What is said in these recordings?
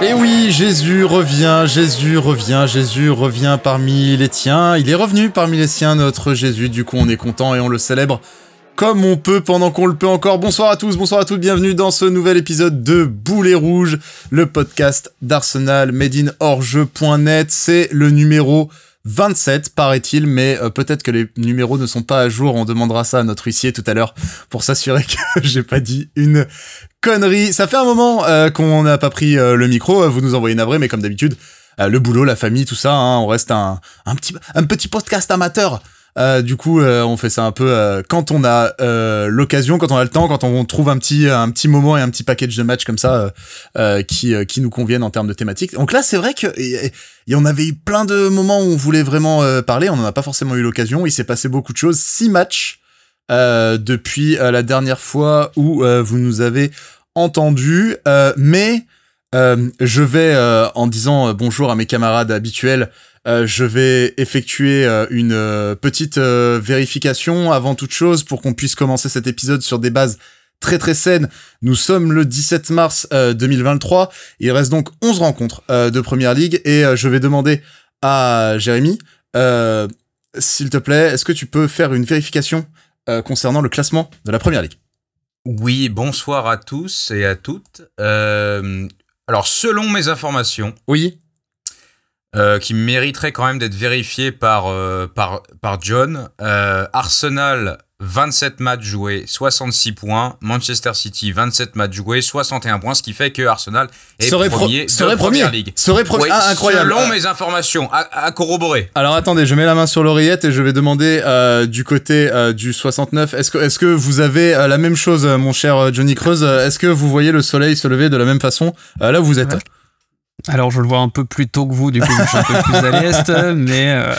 Et oui, Jésus revient, Jésus revient, Jésus revient parmi les tiens. Il est revenu parmi les siens, notre Jésus. Du coup, on est content et on le célèbre comme on peut pendant qu'on le peut encore. Bonsoir à tous, bonsoir à toutes, bienvenue dans ce nouvel épisode de Boulet Rouge, le podcast d'Arsenal. C'est le numéro 27, paraît-il, mais euh, peut-être que les numéros ne sont pas à jour. On demandera ça à notre huissier tout à l'heure pour s'assurer que j'ai pas dit une connerie. Ça fait un moment euh, qu'on n'a pas pris euh, le micro. Vous nous envoyez navré, mais comme d'habitude, le boulot, la famille, tout ça, hein, on reste un, un petit, un petit podcast amateur. Euh, du coup, euh, on fait ça un peu euh, quand on a l'occasion, quand on a le temps, quand on trouve un petit un petit moment et un petit package de matchs comme ça qui qui nous conviennent en termes de thématiques. Donc là, c'est vrai que y en avait eu plein de moments où on voulait vraiment parler, on n'en a pas forcément eu l'occasion. Il s'est passé beaucoup de choses, six matchs depuis la dernière fois où vous nous avez entendu, mais je vais en disant bonjour à mes camarades habituels euh, je vais effectuer euh, une euh, petite vérification avant toute chose pour qu'on puisse commencer cet épisode sur des bases très très saines. Nous sommes le 17 mars 2023. Il reste donc 11 rencontres de Première Ligue et je vais demander à Jérémy, s'il te plaît, est-ce que tu peux faire une vérification concernant le classement de la Première Ligue? Oui, bonsoir à tous et à toutes. alors, selon mes informations, oui. Euh, qui mériterait quand même d'être vérifié par, euh, par, par John. Euh, Arsenal, 27 matchs joués, 66 points. Manchester City, 27 matchs joués, 61 points, ce qui fait que Arsenal est serait premier de serait Première Ligue. Serait premier, ah, incroyable. Selon mes informations, à, corroborer. Alors attendez, je mets la main sur l'oreillette et je vais demander du côté du 69, est-ce que, est-ce que vous avez la même chose, mon cher Johnny Creuse Est-ce que vous voyez le soleil se lever de la même façon? Là où vous êtes alors je le vois un peu plus tôt que vous, du coup je suis un peu plus à l'est, mais, euh,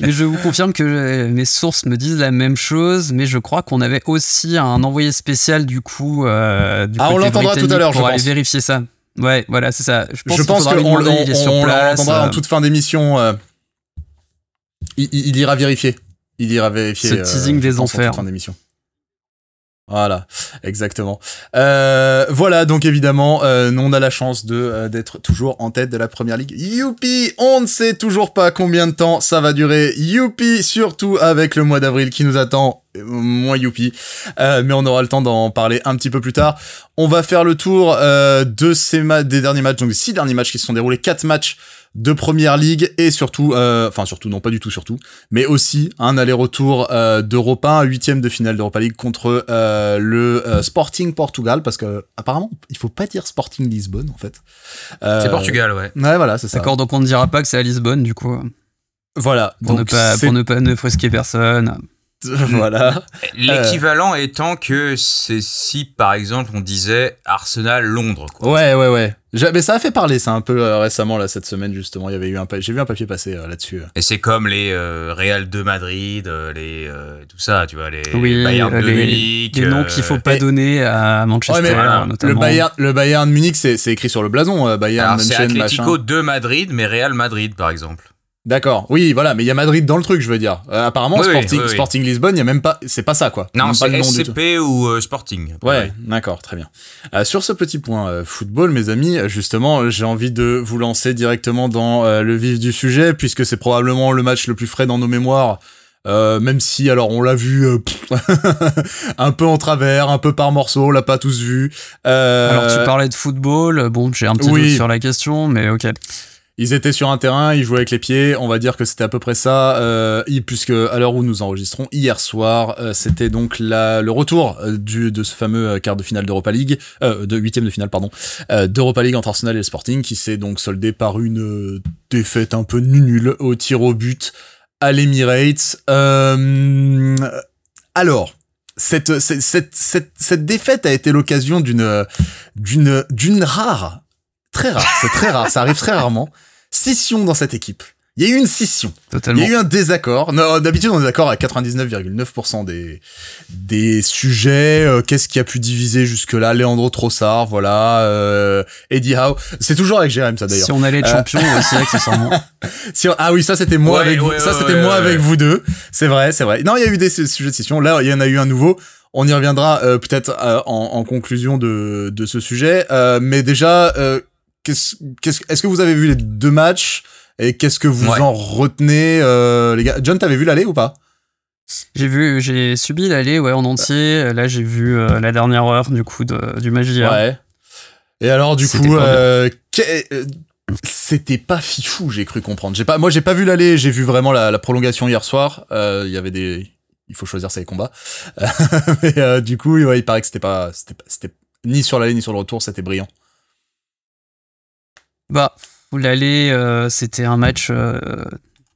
mais je vous confirme que mes sources me disent la même chose, mais je crois qu'on avait aussi un envoyé spécial du coup. Euh, du ah on l'entendra tout à l'heure, je pense. aller vérifier ça. Ouais, voilà, c'est ça. Je pense, je pense qu'on l'entendra en toute fin d'émission. Euh, il, il, ira vérifier. Il ira vérifier. Ce teasing des enfers. En fin d'émission. Voilà, exactement. Euh, voilà, donc évidemment, euh, on a la chance de euh, d'être toujours en tête de la première ligue. Youpi, on ne sait toujours pas combien de temps ça va durer. Youpi, surtout avec le mois d'avril qui nous attend. Moins youpi, mais on aura le temps d'en parler un petit peu plus tard. On va faire le tour de ces des derniers matchs, donc six derniers matchs qui se sont déroulés, quatre matchs de première ligue et surtout, euh, enfin surtout non pas du tout surtout, mais aussi un aller-retour euh, d'Europa, un huitième de finale d'Europa League contre euh, le euh, Sporting Portugal parce que apparemment il faut pas dire Sporting Lisbonne en fait. c'est Portugal ouais. Ouais voilà c'est ça. D'accord donc on ne dira pas que c'est à Lisbonne du coup. Voilà. Pour ne pas pour ne pas ne frisquer personne. voilà. L'équivalent étant que c'est si, par exemple, on disait Arsenal-Londres. Ouais, ouais, ouais. Mais ça a fait parler, ça, un peu euh, récemment, là, cette semaine, justement. Il y avait eu un J'ai vu un papier passer euh, là-dessus. Euh. Et c'est comme les Real de Madrid, les, tout ça, tu vois, les Bayern de Munich. Les noms qu'il faut pas donner à Manchester, notamment. Le Bayern, le Bayern de Munich, c'est écrit sur le blason, Bayern C'est Atlético de Madrid, mais Real Madrid, par exemple. D'accord. Oui, voilà, mais il y a Madrid dans le truc, je veux dire. Euh, apparemment, Sporting, Sporting Lisbonne, il y a même pas, c'est pas ça, quoi. Non, c'est SCP ou euh, Sporting. Ouais, d'accord, très bien. Euh, sur ce petit point football, mes amis, justement, j'ai envie de vous lancer directement dans le vif du sujet, puisque c'est probablement le match le plus frais dans nos mémoires. même si, alors, on l'a vu un peu en travers, un peu par morceau, on l'a pas tous vu. Alors, tu parlais de football, bon, j'ai un petit doute sur la question, mais ok. Ils étaient sur un terrain, ils jouaient avec les pieds. On va dire que c'était à peu près ça, euh, puisque à l'heure où nous enregistrons hier soir, euh, c'était donc la, le retour euh, du, de ce fameux euh, quart de finale d'Europa League, euh, de huitième de finale pardon, d'Europa League entre Arsenal et Sporting, qui s'est donc soldé par une défaite un peu nulle au tir au but à l'Emirates. alors. Cette, cette, cette, cette, cette défaite a été l'occasion d'une, d'une, d'une rare très rare, c'est très rare, ça arrive très rarement scission dans cette équipe. Il y a eu une scission. Totalement. Il y a eu un désaccord. D'habitude, on est d'accord à 99,9% des, des sujets. Euh, qu'est-ce qui a pu diviser jusque-là? Leandro Trossard, voilà. Euh, Eddie Howe. C'est toujours avec Jérém, ça d'ailleurs. Si on allait être euh, champion, c'est vrai que c'est si Ah oui, ça c'était moi avec vous. ça c'était moi avec vous deux. C'est vrai, c'est vrai. Non, il y a eu des sujets de scission. Là, il y en a eu un nouveau. on y reviendra euh, peut-être euh, en, en, conclusion de, de ce sujet. Euh, mais déjà, euh, qu'est-ce, qu'est-ce, est-ce que vous avez vu les deux matchs et qu'est-ce que vous Ouais. en retenez, euh, les gars? John, t'avais vu l'aller ou pas? J'ai vu, j'ai subi l'aller ouais, en entier. Là, j'ai vu euh, la dernière heure du coup de, du match d'hier. Ouais. Et alors, du C'était coup, euh, euh, c'était pas fifou, j'ai cru comprendre. J'ai pas, moi, j'ai pas vu l'aller, j'ai vu vraiment la, la prolongation hier soir. Euh, Il y avait des, il faut choisir ses combats. Mais euh, du coup, ouais, il paraît que c'était pas, c'était, pas- c'était ni sur l'aller ni sur le retour, c'était brillant. Bah, l'aller, euh, c'était un match. euh,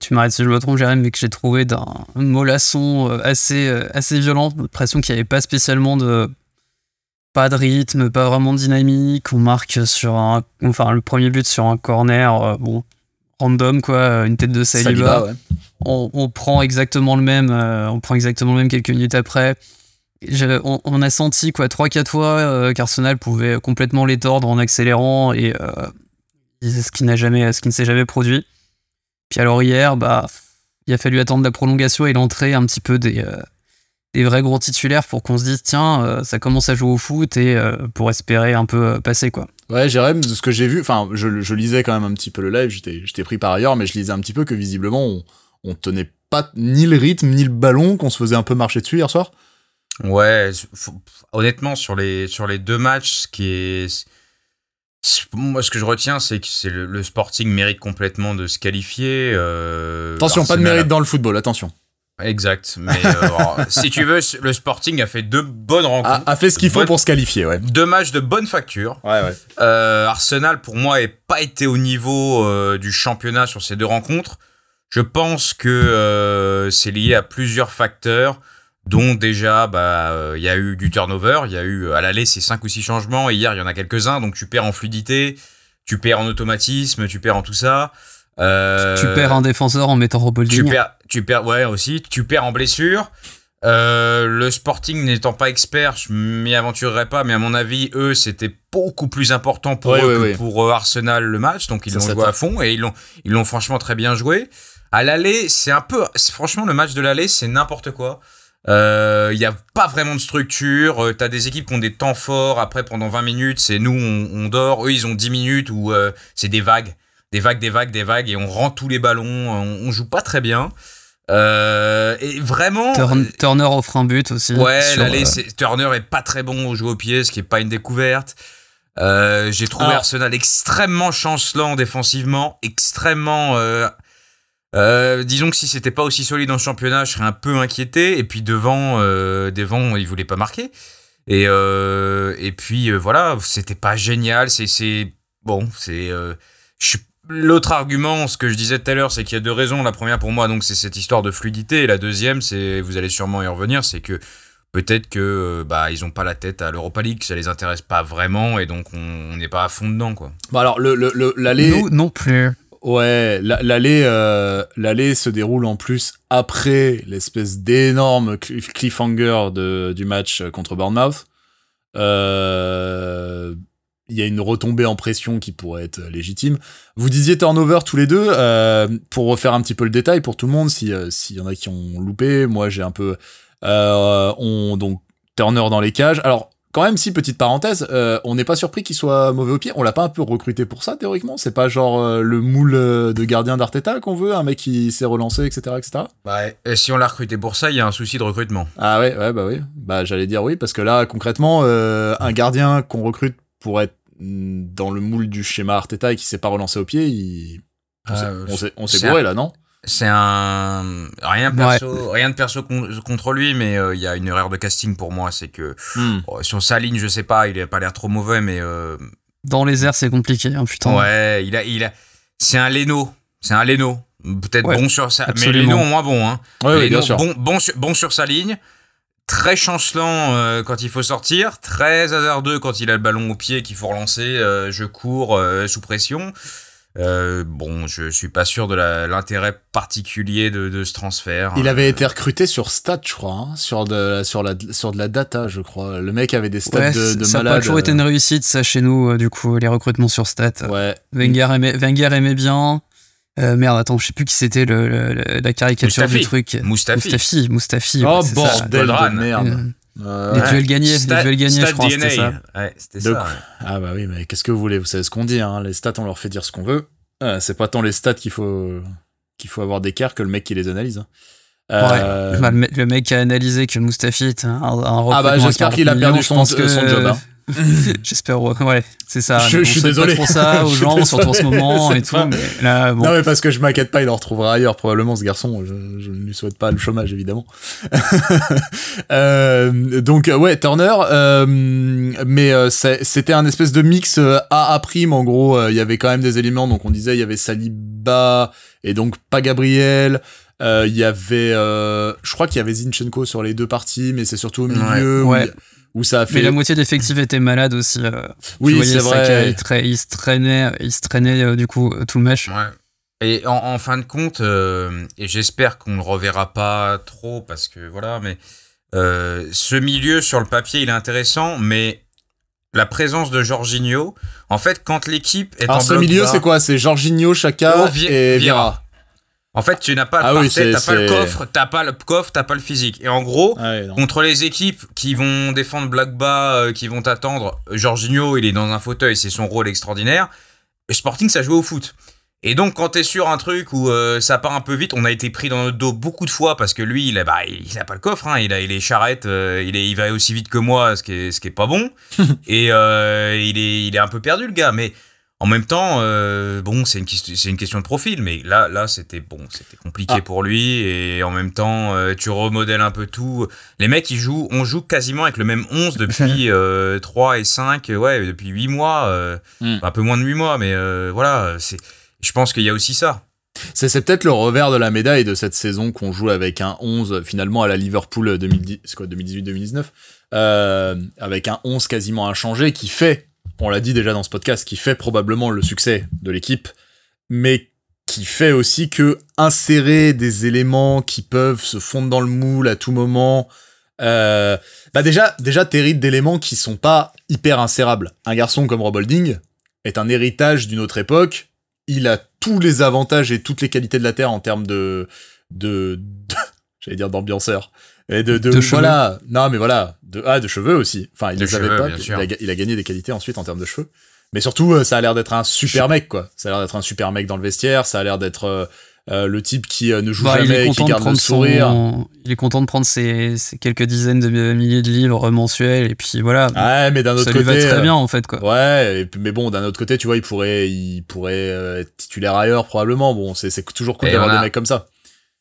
tu m'arrêtes si je me trompe, Jérém, mais que j'ai trouvé d'un mollasson euh, assez, assez violent. L'impression qu'il n'y avait pas spécialement de. Pas de rythme, pas vraiment de dynamique. On marque sur un. Enfin, le premier but sur un corner, bon, random, quoi, une tête de Saliba. Saliba, ouais. on, on prend exactement le même, on prend exactement le même quelques minutes après. On, on a senti quoi trois quatre fois euh, qu'Arsenal pouvait complètement les tordre en accélérant et euh, ce qui n'a jamais, ce qui ne s'est jamais produit. Puis alors hier, bah, il a fallu attendre la prolongation et l'entrée un petit peu des, euh, des vrais gros titulaires pour qu'on se dise tiens, euh, ça commence à jouer au foot et euh, pour espérer un peu euh, passer quoi. Ouais, Jérém, de ce que j'ai vu, enfin, je, je lisais quand même un petit peu le live, j'étais, j'étais pris par ailleurs, mais je lisais un petit peu que visiblement, on, on tenait pas ni le rythme, ni le ballon, qu'on se faisait un peu marcher dessus hier soir. Ouais, faut- honnêtement, sur les, sur les deux matchs, ce qui est. Moi, ce que je retiens, c'est que c'est le, le Sporting mérite complètement de se qualifier. euh, Attention, pas de mérite dans le football, attention. Exact. Mais euh, alors, si tu veux, le Sporting a fait deux bonnes rencontres. A, a fait ce qu'il faut pour se qualifier, ouais. Deux matchs de bonne facture. Ouais, ouais. Euh, Arsenal, pour moi, n'a pas été au niveau euh, du championnat sur ces deux rencontres. Je pense que euh, c'est lié à plusieurs facteurs, dont déjà, bah, euh, il y a eu du turnover. Il y a eu à l'aller ces cinq ou six changements, et hier, il y en a quelques-uns. Donc, tu perds en fluidité, tu perds en automatisme, tu perds en tout ça. Euh, Tu perds un défenseur en mettant tu perds, tu perds, ouais aussi, tu perds en blessure. Euh, le Sporting n'étant pas expert, je m'y aventurerai pas, mais à mon avis, eux, c'était beaucoup plus important pour eux que pour euh, Arsenal le match, donc ils l'ont joué à fond et ils l'ont, ils l'ont franchement très bien joué. À l'aller, c'est un peu, c'est- franchement, le match de l'aller, c'est n'importe quoi. Euh, Il y a pas vraiment de structure. Euh, T'as des équipes qui ont des temps forts. Après, pendant 20 minutes, c'est nous, on, on dort. Eux, ils ont 10 minutes où euh, c'est des vagues, des vagues, des vagues, des vagues, et on rend tous les ballons. On, on joue pas très bien. Euh, et vraiment, Turn- Turner offre un but aussi. Ouais, sur, l'aller, euh, c'est- Turner est pas très bon au jeu au pied, ce qui est pas une découverte. Euh, J'ai trouvé Arsenal extrêmement chancelant défensivement, extrêmement. Euh, disons que si c'était pas aussi solide en championnat, je serais un peu inquiété. Et puis devant, euh, devant, il voulait pas marquer. Et euh, et puis euh, voilà, c'était pas génial. C'est c'est bon, c'est. euh, L'autre argument, ce que je disais tout à l'heure, c'est qu'il y a deux raisons. La première pour moi, donc, c'est cette histoire de fluidité. Et la deuxième, c'est, vous allez sûrement y revenir, c'est que peut-être que bah ils ont pas la tête à l'Europa League, que ça les intéresse pas vraiment, et donc on on n'est pas à fond dedans, quoi. Bon, alors, le, le, le- l'aller. Nous non plus. Ouais, la- l'aller, euh, se déroule en plus après l'espèce d'énorme cliff- cliffhanger de, du match contre Bournemouth. Euh, Il y a une retombée en pression qui pourrait être légitime. Vous disiez turnover tous les deux. euh, pour refaire un petit peu le détail pour tout le monde, si s'il y en a qui ont loupé, moi j'ai un peu. On donc Turner dans les cages. Alors quand même, si petite parenthèse, euh, on n'est pas surpris qu'il soit mauvais au pied. On l'a pas un peu recruté pour ça théoriquement. C'est pas genre euh, le moule euh, de gardien d'Arteta qu'on veut, un mec qui s'est relancé, etc., etc. Et si on l'a recruté pour ça, il y a un souci de recrutement. Ah ouais, ouais, bah oui. Bah j'allais dire oui parce que là concrètement, euh, un gardien qu'on recrute pour être dans le moule du schéma Arteta et qui s'est pas relancé au pied, il... on s'est- bourré là, non? C'est un rien de perso, rien de perso con- contre lui, mais euh, il y a une erreur de casting pour moi, c'est que oh, sur sa ligne, je sais pas, il a pas l'air trop mauvais, mais euh, Dans les airs, c'est compliqué, hein, putain. ouais, il a, il a, c'est un Leno, c'est un Leno, peut-être Ouais, bon sur sa, mais absolument. Leno moins bon, hein. Ouais, ouais, Leno, bien sûr. Bon, bon, sur, bon sur sa ligne, très chancelant euh, quand il faut sortir, très hasardeux quand il a le ballon au pied qu'il faut relancer, euh, je cours euh, sous pression. Euh, bon, je suis pas sûr de l'intérêt particulier de, de ce transfert. Il avait Euh, été recruté sur stats, je crois, hein, sur de sur la sur de la data, je crois. Le mec avait des stats Ouais, de, de ça malade. pas toujours été une réussite, ça, chez nous, euh, du coup, les recrutements sur stats. Ouais. Wenger, aimait, Wenger aimait bien. Euh, merde, attends, je sais plus qui c'était le, le- le- la caricature Mustafi. du truc. Mustafi. Mustafi, Mustafi. Oh ouais, ça. bordel de merde. Euh, les duels gagnés, les duels gagnés, je crois, c'était ça. Ouais, c'était ça. Ah bah oui, mais qu'est-ce que vous voulez Vous savez ce qu'on dit, hein les stats, on leur fait dire ce qu'on veut. c'est pas tant les stats qu'il faut qu'il faut avoir d'écart que le mec qui les analyse. Hein. Euh... Bah, le, mec qui a analysé que Mustafi est un, un Ah bah j'espère qu'il a perdu son, son job. Hein. J'espère, ouais, c'est ça. Je, je suis désolé pour ça aux gens, surtout en ce moment et tout. Mais là, bon. Non, mais parce que je m'inquiète pas, il en retrouvera ailleurs probablement ce garçon. Je, je ne lui souhaite pas le chômage évidemment. euh, donc ouais, Turner, euh, mais euh, c'était un espèce de mix euh, A A prime en gros. Euh, il y avait quand même des éléments, donc on disait il y avait Saliba et donc pas Gabriel. Il y avait, je crois qu'il y avait Zinchenko sur les deux parties, mais c'est surtout au milieu. Ouais où ça a fait. Mais la moitié d'effectifs était malade aussi. Euh, oui, c'est vrai. Il, il, se traînait, il se traînait euh, du coup tout le match. Ouais. Et en, fin de compte, euh, et j'espère qu'on ne le reverra pas trop parce que voilà, mais ce milieu sur le papier il est intéressant, mais la présence de Jorginho, en fait, quand l'équipe est Alors, en ce milieu, c'est quoi? C'est Jorginho, Chaka et Vieira. En fait, tu n'as pas le ah t'as pas le coffre, t'as pas le coffre, t'as pas le physique. Et en gros, ah contre les équipes qui vont défendre Blackba, euh, qui vont t'attendre, Jorginho, il est dans un fauteuil, c'est son rôle extraordinaire. Le Sporting, ça joue au foot. Et donc, quand t'es sur un truc où euh, ça part un peu vite, on a été pris dans notre dos beaucoup de fois parce que lui, il a, bah, il a pas le coffre, hein, il a, il est charrette, euh, il, est, il va aussi vite que moi, ce qui est, ce qui est pas bon. et il est, il est un peu perdu, le gars. Mais en même temps, euh, bon, c'est une, c'est une question de profil, mais là, là, c'était bon, c'était compliqué ah. pour lui. Et en même temps, euh, tu remodèles un peu tout. Les mecs, ils jouent, on joue quasiment avec le même 11 depuis 3 euh, et 5, ouais, depuis 8 mois, hmm. un peu moins de 8 mois, mais voilà, c'est, je pense qu'il y a aussi ça. C'est, peut-être le revers de la médaille de cette saison qu'on joue avec un 11 finalement à la Liverpool 2018-2019, avec un 11 quasiment inchangé qui fait on l'a dit déjà dans ce podcast, qui fait probablement le succès de l'équipe, mais qui fait aussi que insérer des éléments qui peuvent se fondre dans le moule à tout moment, euh, bah déjà, déjà t'hérites d'éléments qui sont pas hyper insérables. Un garçon comme Rob Holding est un héritage d'une autre époque. Il a tous les avantages et toutes les qualités de la terre en termes de, de, j'allais dire d'ambianceur, et de, de, voilà, non mais voilà, de ah de cheveux aussi. Enfin, il les avait pas. Il a, gagné des qualités ensuite en termes de cheveux. Mais surtout, euh, ça a l'air d'être un super mec quoi. Ça a l'air d'être un super mec dans le vestiaire. Ça a l'air d'être euh, euh, le type qui ne joue bah, jamais et qui garde le sourire. Il est content de prendre ses, quelques dizaines de milliers de livres mensuels et puis voilà. Ouais, mais d'un autre côté, ça lui va très bien en fait quoi. Ouais, mais bon, d'un autre côté, tu vois, il pourrait, il pourrait être titulaire ailleurs probablement. Bon, c'est toujours cool d'avoir des mecs comme ça.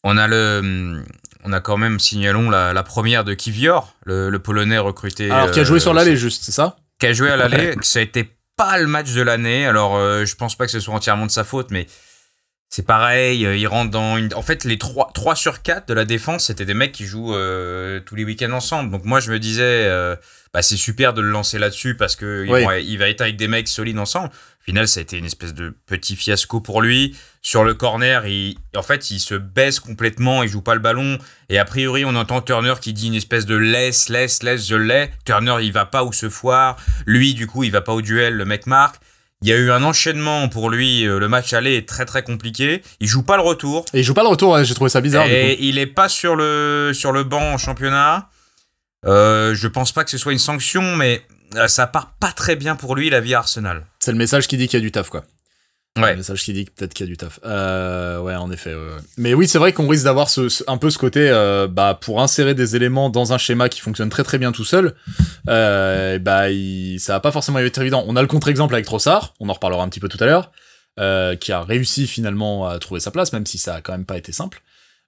On a le on a quand même, signalons, la, première de Kivior, le, Polonais recruté. Alors, qui a joué sur euh, l'allée, juste, c'est ça? Qui a joué à l'allée. Ça a été pas le match de l'année. Alors, euh, je pense pas que ce soit entièrement de sa faute, mais c'est pareil. Euh, il rentre dans une. En fait, les 3, 3 sur 4 de la défense, c'était des mecs qui jouent tous les week-ends ensemble. Donc, moi, je me disais, bah, c'est super de le lancer là-dessus parce que il va être avec des mecs solides ensemble. Au final, ça a été une espèce de petit fiasco pour lui. Sur le corner, il, en fait, il se baisse complètement, il joue pas le ballon. Et a priori, on entend Turner qui dit une espèce de laisse, laisse, laisse, je l'ai. Turner, il va pas où se foire. Lui, du coup, il va pas au duel, le mec marque. Il y a eu un enchaînement pour lui. Euh, le match aller est très très compliqué. Il joue pas le retour. Et il joue pas le retour. j'ai trouvé ça bizarre. Et il est pas sur le sur le banc en championnat. Euh, je pense pas que ce soit une sanction, mais euh, ça part pas très bien pour lui la vie à Arsenal. C'est le message qui dit qu'il y a du taf, quoi. Ouais. Le message qui dit peut-être qu'il y a du taf. Euh, ouais, en effet. Mais oui, c'est vrai qu'on risque d'avoir ce, un peu ce côté, euh, bah, pour insérer des éléments dans un schéma qui fonctionne très très bien tout seul, euh, bah, il, ça va pas forcément être évident. On a le contre-exemple avec Trossard, on en reparlera un petit peu tout à l'heure, qui a réussi finalement à trouver sa place, même si ça a quand même pas été simple.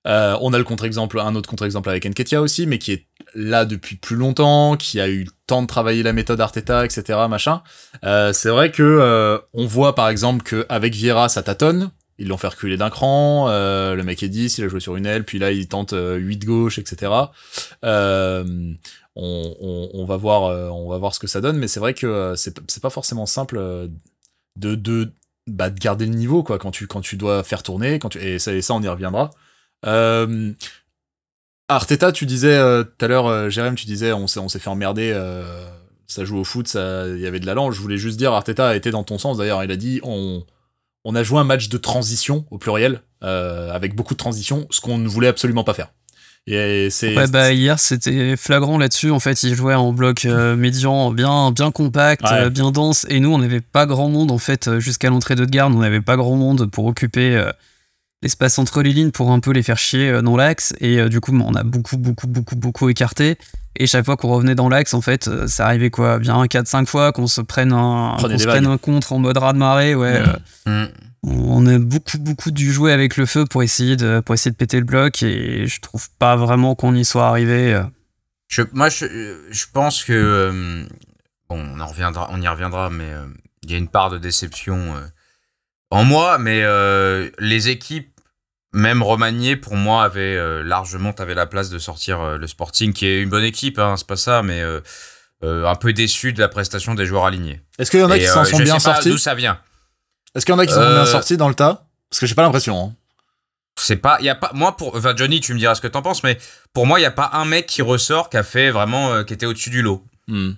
Euh, on a le contre-exemple, un autre contre-exemple avec Enketia aussi, mais qui est là depuis plus longtemps, qui a eu le temps de travailler la méthode Arteta, etc. Machin. Euh, c'est vrai que euh, on voit par exemple qu'avec Vieira ça tâtonne. Ils l'ont fait reculer d'un cran. le mec est 10, il a joué sur une aile, puis là il tente 8 gauche, etc. On, on, va voir, on va voir ce que ça donne, mais c'est vrai que c'est pas forcément simple de de bah, de garder le niveau quoi quand tu quand tu dois faire tourner quand tu ça, et ça on y reviendra euh, Arteta, tu disais euh, tout à l'heure, euh, Jérém, tu disais, on s'est, on s'est fait emmerder, euh, ça joue au foot, il y avait de la Je voulais juste dire, Arteta a été dans ton sens d'ailleurs. Il a dit, on, on a joué un match de transition au pluriel, avec beaucoup de transition, ce qu'on ne voulait absolument pas faire. Et c'est. Ouais, bah hier c'était flagrant là-dessus. En fait, ils jouaient en bloc euh, médian, bien, bien compact, Ouais. euh, bien dense. Et nous, on n'avait pas grand monde en fait jusqu'à l'entrée de garde. On n'avait pas grand monde pour occuper l'espace entre les lignes pour un peu les faire chier euh, dans l'axe. Et euh, du coup, on a beaucoup, beaucoup, beaucoup, beaucoup écarté. Et chaque fois qu'on revenait dans l'axe, en fait, euh, ça arrivait quoi, bien 4-5 fois qu'on se prenne un, se prenne un contre en mode raz de marée. Ouais. Mm. Hmm. on a beaucoup beaucoup dû jouer avec le feu pour essayer de pour essayer de péter le bloc et je trouve pas vraiment qu'on y soit arrivé. Je, moi, je, je pense que euh, bon, on en reviendra, on y reviendra, mais euh, il y a une part de déception euh, en moi. Mais euh, les équipes, même remaniées, pour moi, avaient euh, largement avaient la place de sortir euh, le Sporting, qui est une bonne équipe, hein, c'est pas ça, mais un peu déçu de la prestation des joueurs alignés. Est-ce qu'il y en a Et, qui s'en sont je bien sais sortis D'où ça vient Est-ce qu'il y en a qui s'en sont bien sortis dans le tas? Parce que j'ai pas l'impression. hein. C'est pas, il y a pas, moi pour, enfin Johnny, tu me diras ce que t'en penses, mais pour moi, il y a pas un mec qui ressort qui a fait vraiment, qui était au-dessus du lot. Hmm.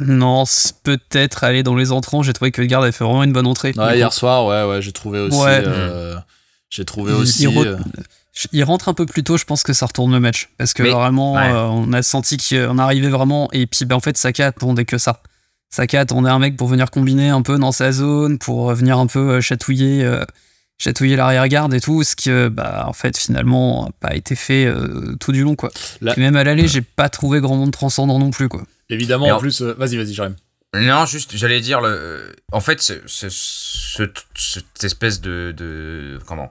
Non, peut-être aller dans les entrants. J'ai trouvé que Edgard avait fait vraiment une bonne entrée. Ouais, hier coup, soir, ouais, ouais, j'ai trouvé aussi. Ouais. euh, j'ai trouvé Il- aussi. il re- euh, il rentre un peu plus tôt, je pense que ça retourne le match parce que Mais- vraiment, ouais. euh, on a senti qu'on arrivait vraiment et puis ben, en fait Saka attendait que ça. Saka attendait un mec pour venir combiner un peu dans sa zone, pour venir un peu euh, chatouiller. Euh, chatouiller l'arrière-garde et tout, ce qui, euh, bah, en fait, finalement, n'a pas été fait euh, tout du long, quoi. Là- Puis même à l'aller, j'ai pas trouvé grand monde transcendant non plus, quoi. Évidemment, en en- plus. euh, vas-y, vas-y, Jérémy. Non, juste, j'allais dire, le, en fait, ce, ce- ce- cette espèce de, de comment?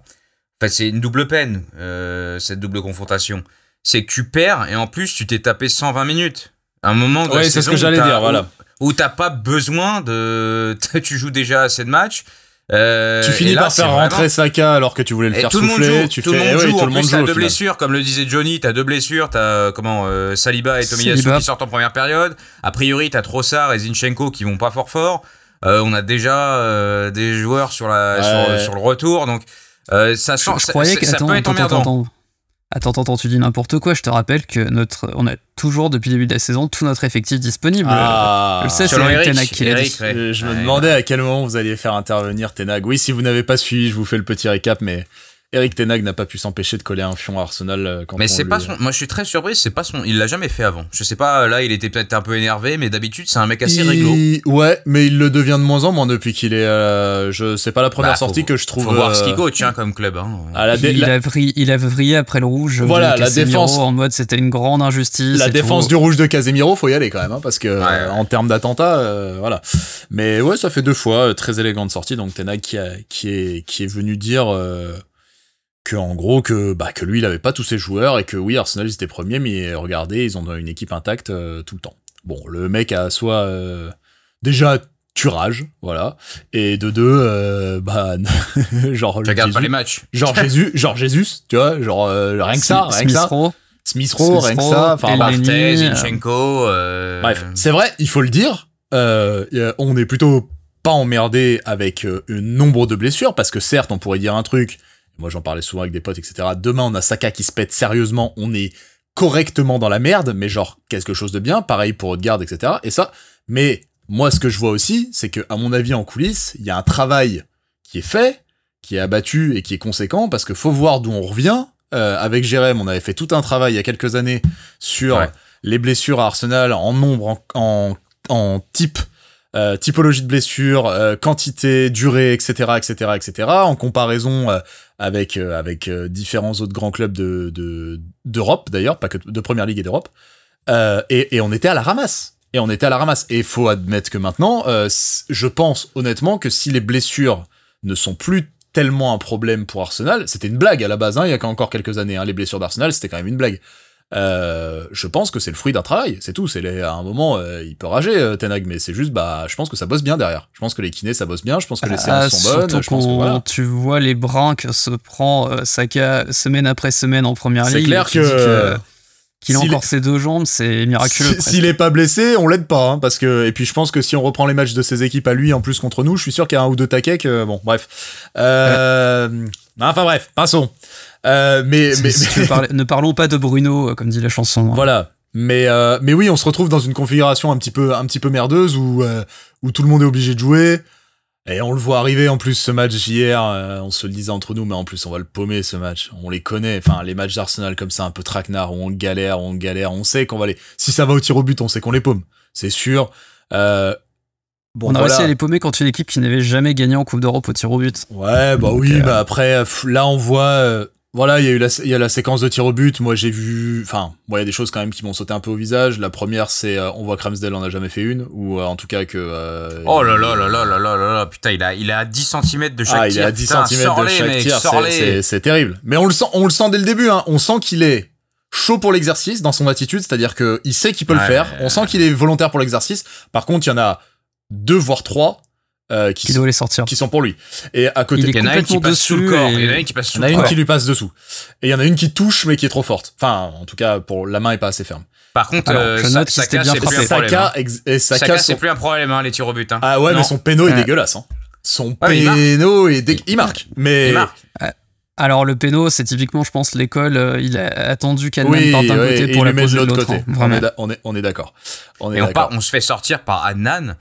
En fait, c'est une double peine, euh, cette double confrontation. C'est que tu perds et en plus, tu t'es tapé 120 minutes. À un moment de la Ouais, c'est ce saison que où j'allais t'as- dire, voilà. Où, où t'as pas besoin de, tu joues déjà assez de matchs. Euh, tu finis là, par faire vraiment- rentrer Saka alors que tu voulais le et faire tout le monde souffler. joue, tu tout fais, le eh monde oui, joue. tout en le monde plus, joue. t'as deux final. blessures, comme le disait Johnny, t'as deux blessures. T'as comment euh, Saliba et Tomiyasu Saliba. qui sortent en première période. A priori, t'as Trossard et Zinchenko qui vont pas fort fort. Euh, on a déjà euh, des joueurs sur la Ouais. sur, sur le retour, donc euh, ça Je, sent, je ça, croyais ça- que. ça Attends, peut être attends, emmerdant. Attends, attends. Tu dis n'importe quoi. Je te rappelle que notre, on a toujours, depuis le début de la saison, tout notre effectif disponible. Ah, Je le sais, c'est Selon Eric Eric, Ten Hag qui l'a dit. Eric, ouais. Je, me Ouais, demandais à quel moment vous alliez faire intervenir Tenag. Oui, si vous n'avez pas suivi, je vous fais le petit récap, mais Eric Tenag n'a pas pu s'empêcher de coller un fion à Arsenal euh, quand Mais c'est lui- pas son. Moi, je suis très surpris. C'est pas son. Il l'a jamais fait avant. Je sais pas. Là, il était peut-être un peu énervé, mais d'habitude, c'est un mec assez Il- réglo. Ouais, mais il le devient de moins en moins depuis qu'il est. euh, je c'est pas la première Bah, faut- sortie que je trouve. Faut voir ce euh, qu'il coach hein, comme club. Hein. à la, dé- il, la- a vrillé, il a vrillé après le rouge. Voilà, de la Casemiro défense- En mode, c'était une grande injustice. la défense tout. du rouge de Casemiro, faut y aller quand même, hein, parce que euh, ouais. en termes d'attentat, euh, voilà. Mais ouais, ça fait deux fois, euh, très élégante sortie. Donc Tenag qui, a, qui est qui est venu dire euh, que en gros que bah que lui il avait pas tous ses joueurs et que oui Arsenal ils étaient premiers, mais regardez ils ont une équipe intacte euh, tout le temps. Bon, le mec a soit euh, déjà turage, voilà, et de deux, euh, bah genre Tu regardes pas les matchs. genre Jésus, genre Jésus, tu vois, genre euh, rien que ça, Smith rien que ça. Smith Rowe, rien que ça. Enfin, Barthez, Zinchenko. euh, Bref, c'est vrai, il faut le dire. euh, on est plutôt pas emmerdé avec euh, un nombre de blessures parce que certes, on pourrait dire un truc. Moi, j'en parlais souvent avec des potes, etc. Demain, on a Saka qui se pète sérieusement. On est correctement dans la merde, mais genre quelque chose de bien. Pareil pour Odegaard, etc. Et ça. Mais moi, ce que je vois aussi, c'est que à mon avis, en coulisses, il y a un travail qui est fait, qui est abattu et qui est conséquent parce que faut voir d'où on revient. Euh, avec Jérém, on avait fait tout un travail il y a quelques années sur Ouais. les blessures à Arsenal en nombre, en, en, en type, euh, typologie de blessures, euh, quantité, durée, etc., etc., etc., en comparaison euh, avec avec différents autres grands clubs de de- d'Europe d'ailleurs, pas que de première ligue et d'Europe, et, et on était à la ramasse. Et on était à la ramasse. Et faut admettre que maintenant, je pense honnêtement que si les blessures ne sont plus tellement un problème pour Arsenal, c'était une blague à la base, hein, il y a encore quelques années, hein, les blessures d'Arsenal, c'était quand même une blague. Euh, je pense que c'est le fruit d'un travail, c'est tout. C'est à un moment, euh, il peut rager euh, Ten Hag, mais c'est juste, bah, je pense que ça bosse bien derrière. Je pense que les kinés ça bosse bien. Je pense que les Ah, séances sont bonnes. Je pense que quand voilà. tu vois les brins que se prend euh, Saka semaine après semaine en première C'est ligue. clair et qui que- qu'il a encore ses deux jambes, c'est miraculeux. Si-. S'il est pas blessé, on l'aide pas, hein, parce que et puis je pense que si on reprend les matchs de ses équipes à lui en plus contre nous, je suis sûr qu'il y a un ou deux taquets que bon, bref. Euh, Enfin bref, passons. Euh, mais Si- mais, si parler- ne parlons pas de Bruno, euh, comme dit la chanson. hein. Voilà. Mais euh, mais oui, on se retrouve dans une configuration un petit peu un petit peu merdeuse où euh, où tout le monde est obligé de jouer. Et on le voit arriver en plus ce match hier, euh, on se le disait entre nous, mais en plus on va le paumer ce match. On les connaît, enfin les matchs d'Arsenal comme ça, un peu traquenard, où on galère, où on galère, on sait qu'on va les... Si ça va au tir au but, on sait qu'on les paume, c'est sûr. Euh, bon, on a réussi à les paumer contre une équipe qui n'avait jamais gagné en Coupe d'Europe au tir au but. Ouais, bah oui, bah après, là on voit voilà, il y a eu la, y a la séquence de tir au but. Moi, j'ai vu, enfin, moi, il y a des choses quand même qui m'ont sauté un peu au visage. La première, c'est euh, on voit Cramsdale en a jamais fait une, ou euh, en tout cas que. Euh, oh là là là là là là là là putain, il a, il a 10 cm de chaque ah, tir. Il est à 10 cm de chaque tir, c'est terrible. Mais on le sent, on le sent dès le début. Hein. On sent qu'il est chaud pour l'exercice dans son attitude, c'est-à-dire qu'il sait qu'il peut le faire. On sent qu'il est volontaire pour l'exercice. Par contre, il y en a deux voire trois euh, qui, sont, les sortir. qui sont pour lui. Et à côté, il, y en a une qui passe sous le corps. Il y en a une qui passe sous Il y en a une qui lui passe dessous. Et il y en a une qui touche mais qui est trop forte. Enfin, en tout cas, pour la main est pas assez ferme. Par contre, euh, Saka, c'est plus un problème. Saka, et Saka, c'est plus un problème, hein, les tirs au but. Hein. Ah ouais, mais son péno est dégueulasse. Hein. Son péno est dégueulasse. Il marque, mais. Il marque. Alors le péno, c'est typiquement, je pense, l'école. Euh, il a attendu qu'Annan oui, parte d'un côté pour la poser de l'autre. Côté. Hein, on est, on est d'accord. On, est et on, on se fait sortir par Annan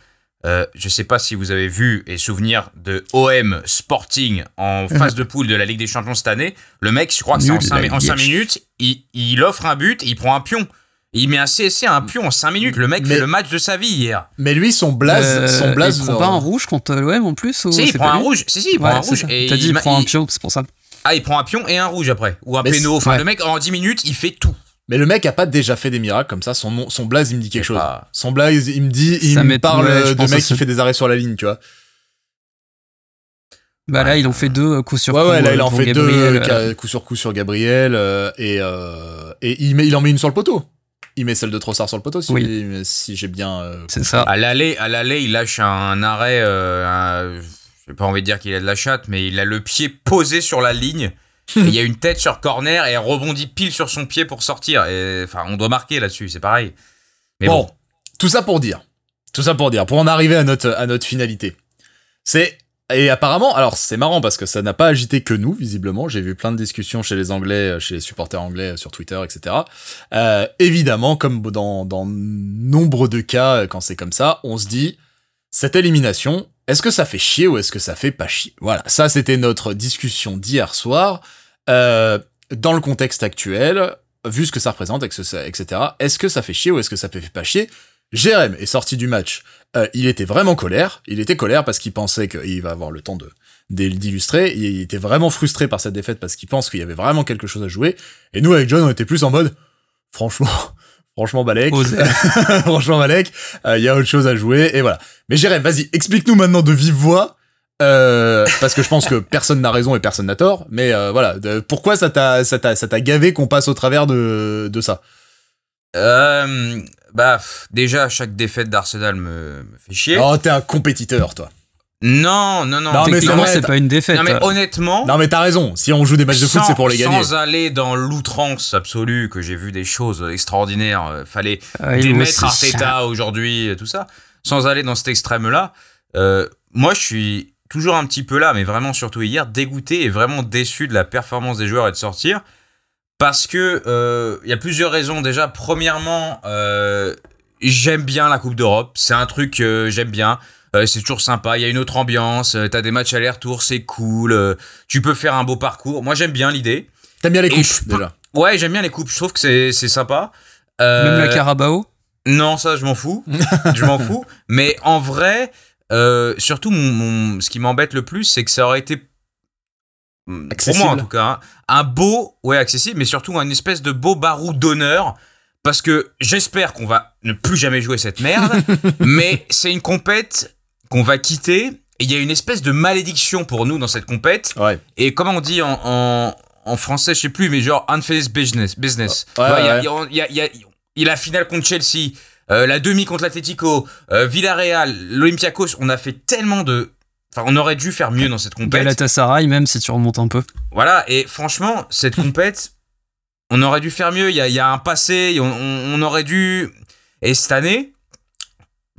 euh, je sais pas si vous avez vu et souvenir de OM Sporting en phase de poule de la Ligue des Champions cette année. Le mec, je crois que c'est en 5, minutes, il, offre un but et il prend un pion. il met un CSC à un pion en 5 minutes. Le mec fait le match de sa vie hier. Mais lui, son blaze, euh, son blaze. Il prend pas un rouge contre l'OM en plus Si, il prend un rouge. Si, si, il prend un rouge. T'as dit il, prend un pion, c'est pour ça. Ah, il prend un pion et un rouge après. Ou un péno. Enfin, le mec, en 10 minutes, il fait tout. Mais le mec a pas déjà fait des miracles comme ça. Son nom, son blaze, il me dit quelque chose. Son blaze, il me dit, il me parle de mec qui fait des arrêts sur la ligne, tu vois. Bah là, ils ont fait deux coups sur ouais, coup. Ouais, là, il en fait deux euh, coup sur coup sur Gabriel euh, et euh, et il met, il en met une sur le poteau. Il met celle de Trossard sur le poteau si, oui. si j'ai bien. C'est ça. À l'aller, à l'aller, il lâche un arrêt. Un, j'ai pas envie de dire qu'il a de la chatte, mais il a le pied posé sur la ligne il y a une tête sur corner et elle rebondit pile sur son pied pour sortir. Et, enfin, on doit marquer là-dessus, c'est pareil. Mais bon, tout ça pour dire, tout ça pour dire, pour en arriver à notre à notre finalité, c'est et apparemment, alors c'est marrant parce que ça n'a pas agité que nous, visiblement. J'ai vu plein de discussions chez les Anglais, chez les supporters anglais sur Twitter, etc. Euh, évidemment, comme dans, dans nombre de cas, quand c'est comme ça, on se dit, cette élimination, est-ce que ça fait chier ou est-ce que ça fait pas chier? Voilà, ça c'était notre discussion d'hier soir. Euh, dans le contexte actuel, vu ce que ça représente, etc., est-ce que ça fait chier ou est-ce que ça fait pas chier? Jérém est sorti du match. Euh, il était vraiment colère. Il était colère parce qu'il pensait qu'il va avoir le temps de d'illustrer. Il était vraiment frustré par cette défaite parce qu'il pense qu'il y avait vraiment quelque chose à jouer. Et nous, avec John, on était plus en mode, franchement, franchement, Balek, franchement, Balek, euh, il y a autre chose à jouer. Et voilà. Mais Jérém, vas-y, explique-nous maintenant de vive voix euh, parce que je pense que personne n'a raison et personne n'a tort, mais euh, voilà, pourquoi ça t'a ça t'a ça t'a gavé qu'on passe au travers de de ça? Euh, Bah déjà chaque défaite d'Arsenal me, me, fait chier. Oh t'es un compétiteur toi. Non, non, non. non mais c'est pas une défaite. Non, mais honnêtement. Non, mais t'as raison. Si on joue des matchs de foot, c'est pour les gagner. Sans aller dans l'outrance absolue, que j'ai vu des choses extraordinaires. Fallait ah, démettre Arteta aujourd'hui, tout ça. Sans aller dans cet extrême-là. Euh, moi, je suis toujours un petit peu là, mais vraiment surtout hier, dégoûté et vraiment déçu de la performance des joueurs et de sortir. Parce que il euh, y a plusieurs raisons. Déjà, premièrement, euh, j'aime bien la Coupe d'Europe. C'est un truc que j'aime bien. Euh, c'est toujours sympa. Il y a une autre ambiance. T'as des matchs aller-retour, c'est cool. tu peux faire un beau parcours. Moi, j'aime bien l'idée. T'aimes bien les coupes déjà Ouais, j'aime bien les coupes. Je trouve que c'est sympa. Même la Carabao? Non, ça, je m'en fous. je m'en fous. Mais en vrai, euh, surtout, mon, ce qui m'embête le plus, c'est que ça aurait été, pour moi en tout cas, hein, un beau, ouais, accessible, mais surtout un espèce de beau barou d'honneur. Parce que j'espère qu'on va ne plus jamais jouer cette merde, mais c'est une compète qu'on va quitter. Et il y a une espèce de malédiction pour nous dans cette compète. Ouais. Et comment on dit en, en, en, français, je sais plus, mais genre unfinished business. business. Ouais, il y, a, y, a, y, a, finale contre Chelsea. Euh, la demi contre l'Atletico, euh, Villarreal, l'Olympiakos, on a fait tellement de. Enfin, on aurait dû faire mieux dans cette compète. Galatasaray, même si tu remontes un peu. Voilà, et franchement, cette compète, on aurait dû faire mieux. Il y a, un passé, on, aurait dû. Et cette année,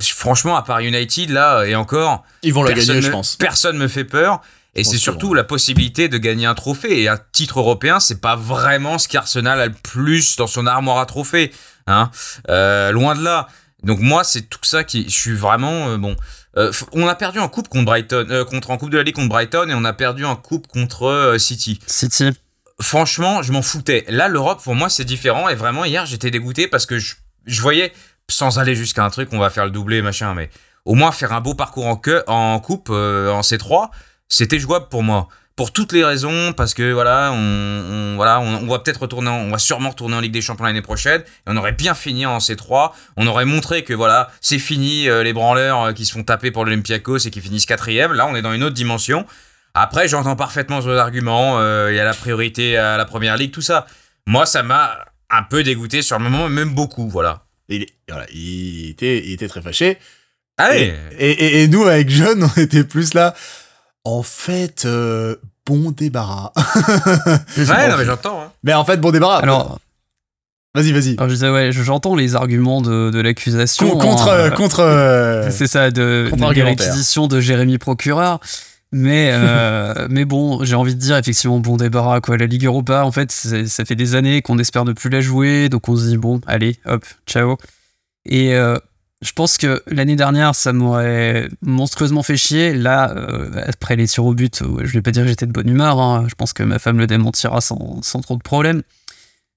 franchement, à part United, là, et encore. Ils vont la gagner, je pense. Personne me fait peur. Et c'est surtout la possibilité de gagner un trophée. Et un titre européen, c'est pas vraiment ce qu'Arsenal a le plus dans son armoire à trophées. Hein euh, loin de là. Donc moi, c'est tout ça qui, je suis vraiment euh, bon. euh, on a perdu en coupe contre Brighton, contre en coupe de la Ligue contre Brighton et on a perdu en coupe contre City. City. Franchement, je m'en foutais. Là, l'Europe, pour moi, c'est différent. Et vraiment, hier, j'étais dégoûté parce que je, je voyais, sans aller jusqu'à un truc, on va faire le doublé, machin, mais au moins faire un beau parcours en, que, en coupe, en C3, c'était jouable pour moi. Pour toutes les raisons, parce que voilà, on, on- voilà, on, on va peut-être retourner, en- on va sûrement retourner en Ligue des Champions l'année prochaine. Et on aurait bien fini en C3. On aurait montré que voilà, c'est fini euh, les branleurs euh, qui se font taper pour l'Olympiakos et qui finissent quatrième. Là, on est dans une autre dimension. Après, j'entends parfaitement vos arguments. Il y a la priorité à la première ligue, tout ça. Moi, ça m'a un peu dégoûté sur le moment, même beaucoup, voilà. Il, est- voilà, il était, il était très fâché. Allez, Et, et, et nous, avec John, on était plus là. En fait, euh, bon débarras. ouais, non, mais j'entends. hein. mais en fait, bon débarras. Alors, vas-y, vas-y. alors je disais, ouais, je- j'entends les arguments de, de l'accusation. Con- contre, hein, euh, contre. euh, C'est ça, de, réquisition de Jérémy Procureur. Mais, euh, mais bon, j'ai envie de dire effectivement bon débarras quoi. La Ligue Europa, en fait, ça fait des années qu'on espère ne plus la jouer, donc on se dit bon, allez, hop, ciao. Et euh, je pense que l'année dernière, ça m'aurait monstrueusement fait chier. Là, euh, après les tirs au but, euh, je vais pas dire que j'étais de bonne humeur. hein. Je pense que ma femme le démentira sans, sans trop de problème.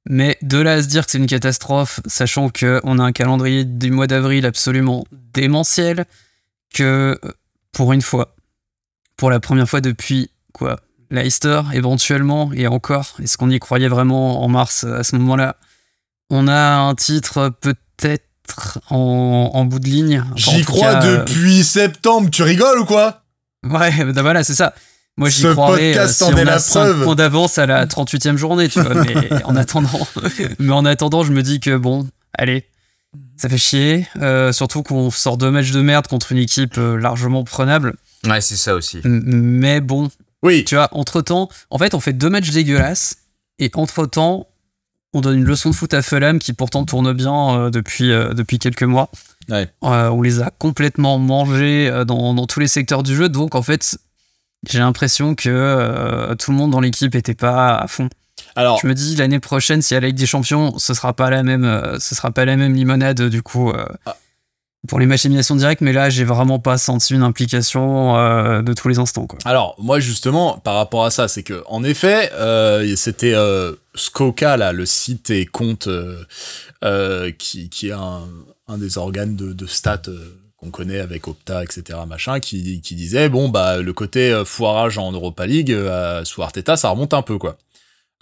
Mais de là à se dire que c'est une catastrophe, sachant qu'on a un calendrier du mois d'avril absolument démentiel, que euh, pour une fois, pour la première fois depuis quoi, Leicester éventuellement, et encore, est-ce qu'on y croyait vraiment en mars à ce moment-là? On a un titre peut-être en, en bout de ligne. J'y crois cas, euh, depuis septembre. Tu rigoles ou quoi? Ouais, bah voilà, c'est ça. Moi, j'y croirais euh, podcast si en on est a la 5 preuve. points d'avance à la 38e journée, tu vois. Mais en attendant, mais en attendant, je me dis que bon, allez, ça fait chier. Euh, surtout qu'on sort deux matchs de merde contre une équipe euh, largement prenable. Ouais, c'est ça aussi. M- Mais bon, Oui. tu vois, entre temps, en fait, on fait deux matchs dégueulasses et entre temps, on donne une leçon de foot à Fulham qui pourtant tourne bien euh, depuis, euh, depuis quelques mois. Ouais. Euh, on les a complètement mangés dans, dans tous les secteurs du jeu, donc en fait, j'ai l'impression que tout le monde dans l'équipe était pas à fond. Alors, Je me dis l'année prochaine, si à la Ligue des Champions, ce sera pas la même, ce sera pas la même limonade du coup. euh, Ah. Pour les matchs élimination directe, mais là j'ai vraiment pas senti une implication euh, de tous les instants. Quoi. Alors, moi, justement, par rapport à ça, c'est que, en effet, euh, c'était euh, Skoka, là, le site et compte euh, euh, qui, qui est un, un des organes de, de stats euh, qu'on connaît avec Opta, etc., machin, qui, qui disait, bon, bah, le côté foirage en Europa League, sous Arteta, ça remonte un peu, quoi.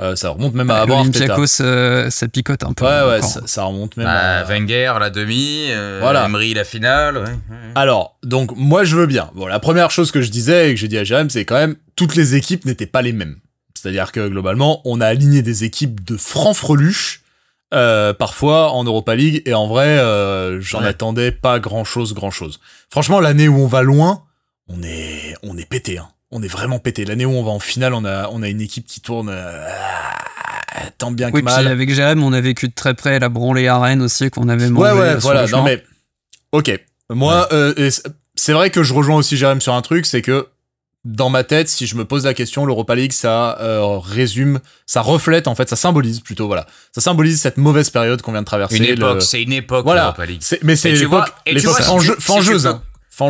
Euh, ça remonte même à avant Arteta. L'Olympiakos, euh, ça picote un peu. Ouais, ouais, encore. ça, ça remonte même Bah, à... Wenger, la demi, euh, Voilà. Emery, la finale. ouais, ouais. Alors, donc, moi, je veux bien. Bon, la première chose que je disais et que j'ai dit à Jérém, c'est quand même, toutes les équipes n'étaient pas les mêmes. C'est-à-dire que, globalement, on a aligné des équipes de francs freluches, euh, parfois, en Europa League, et en vrai, euh, j'en Ouais. attendais pas grand-chose, grand-chose. Franchement, l'année où on va loin, on est, on est pété, hein. On est vraiment pété. L'année où on va en finale, on a, on a une équipe qui tourne euh, tant bien que Oui, puis mal. avec Jérém, on a vécu de très près la branlée à Rennes aussi, qu'on avait mangé Ouais, ouais, sur voilà. Non, mais. Ok. Moi, euh, c'est vrai que je rejoins aussi Jérém sur un truc, c'est que dans ma tête, si je me pose la question, l'Europa League, ça euh, résume, ça reflète, en fait, ça symbolise plutôt, voilà. Ça symbolise cette mauvaise période qu'on vient de traverser. Une le- époque, c'est une époque, Voilà. l'Europa League. Mais c'est l'époque fangeuse. hein.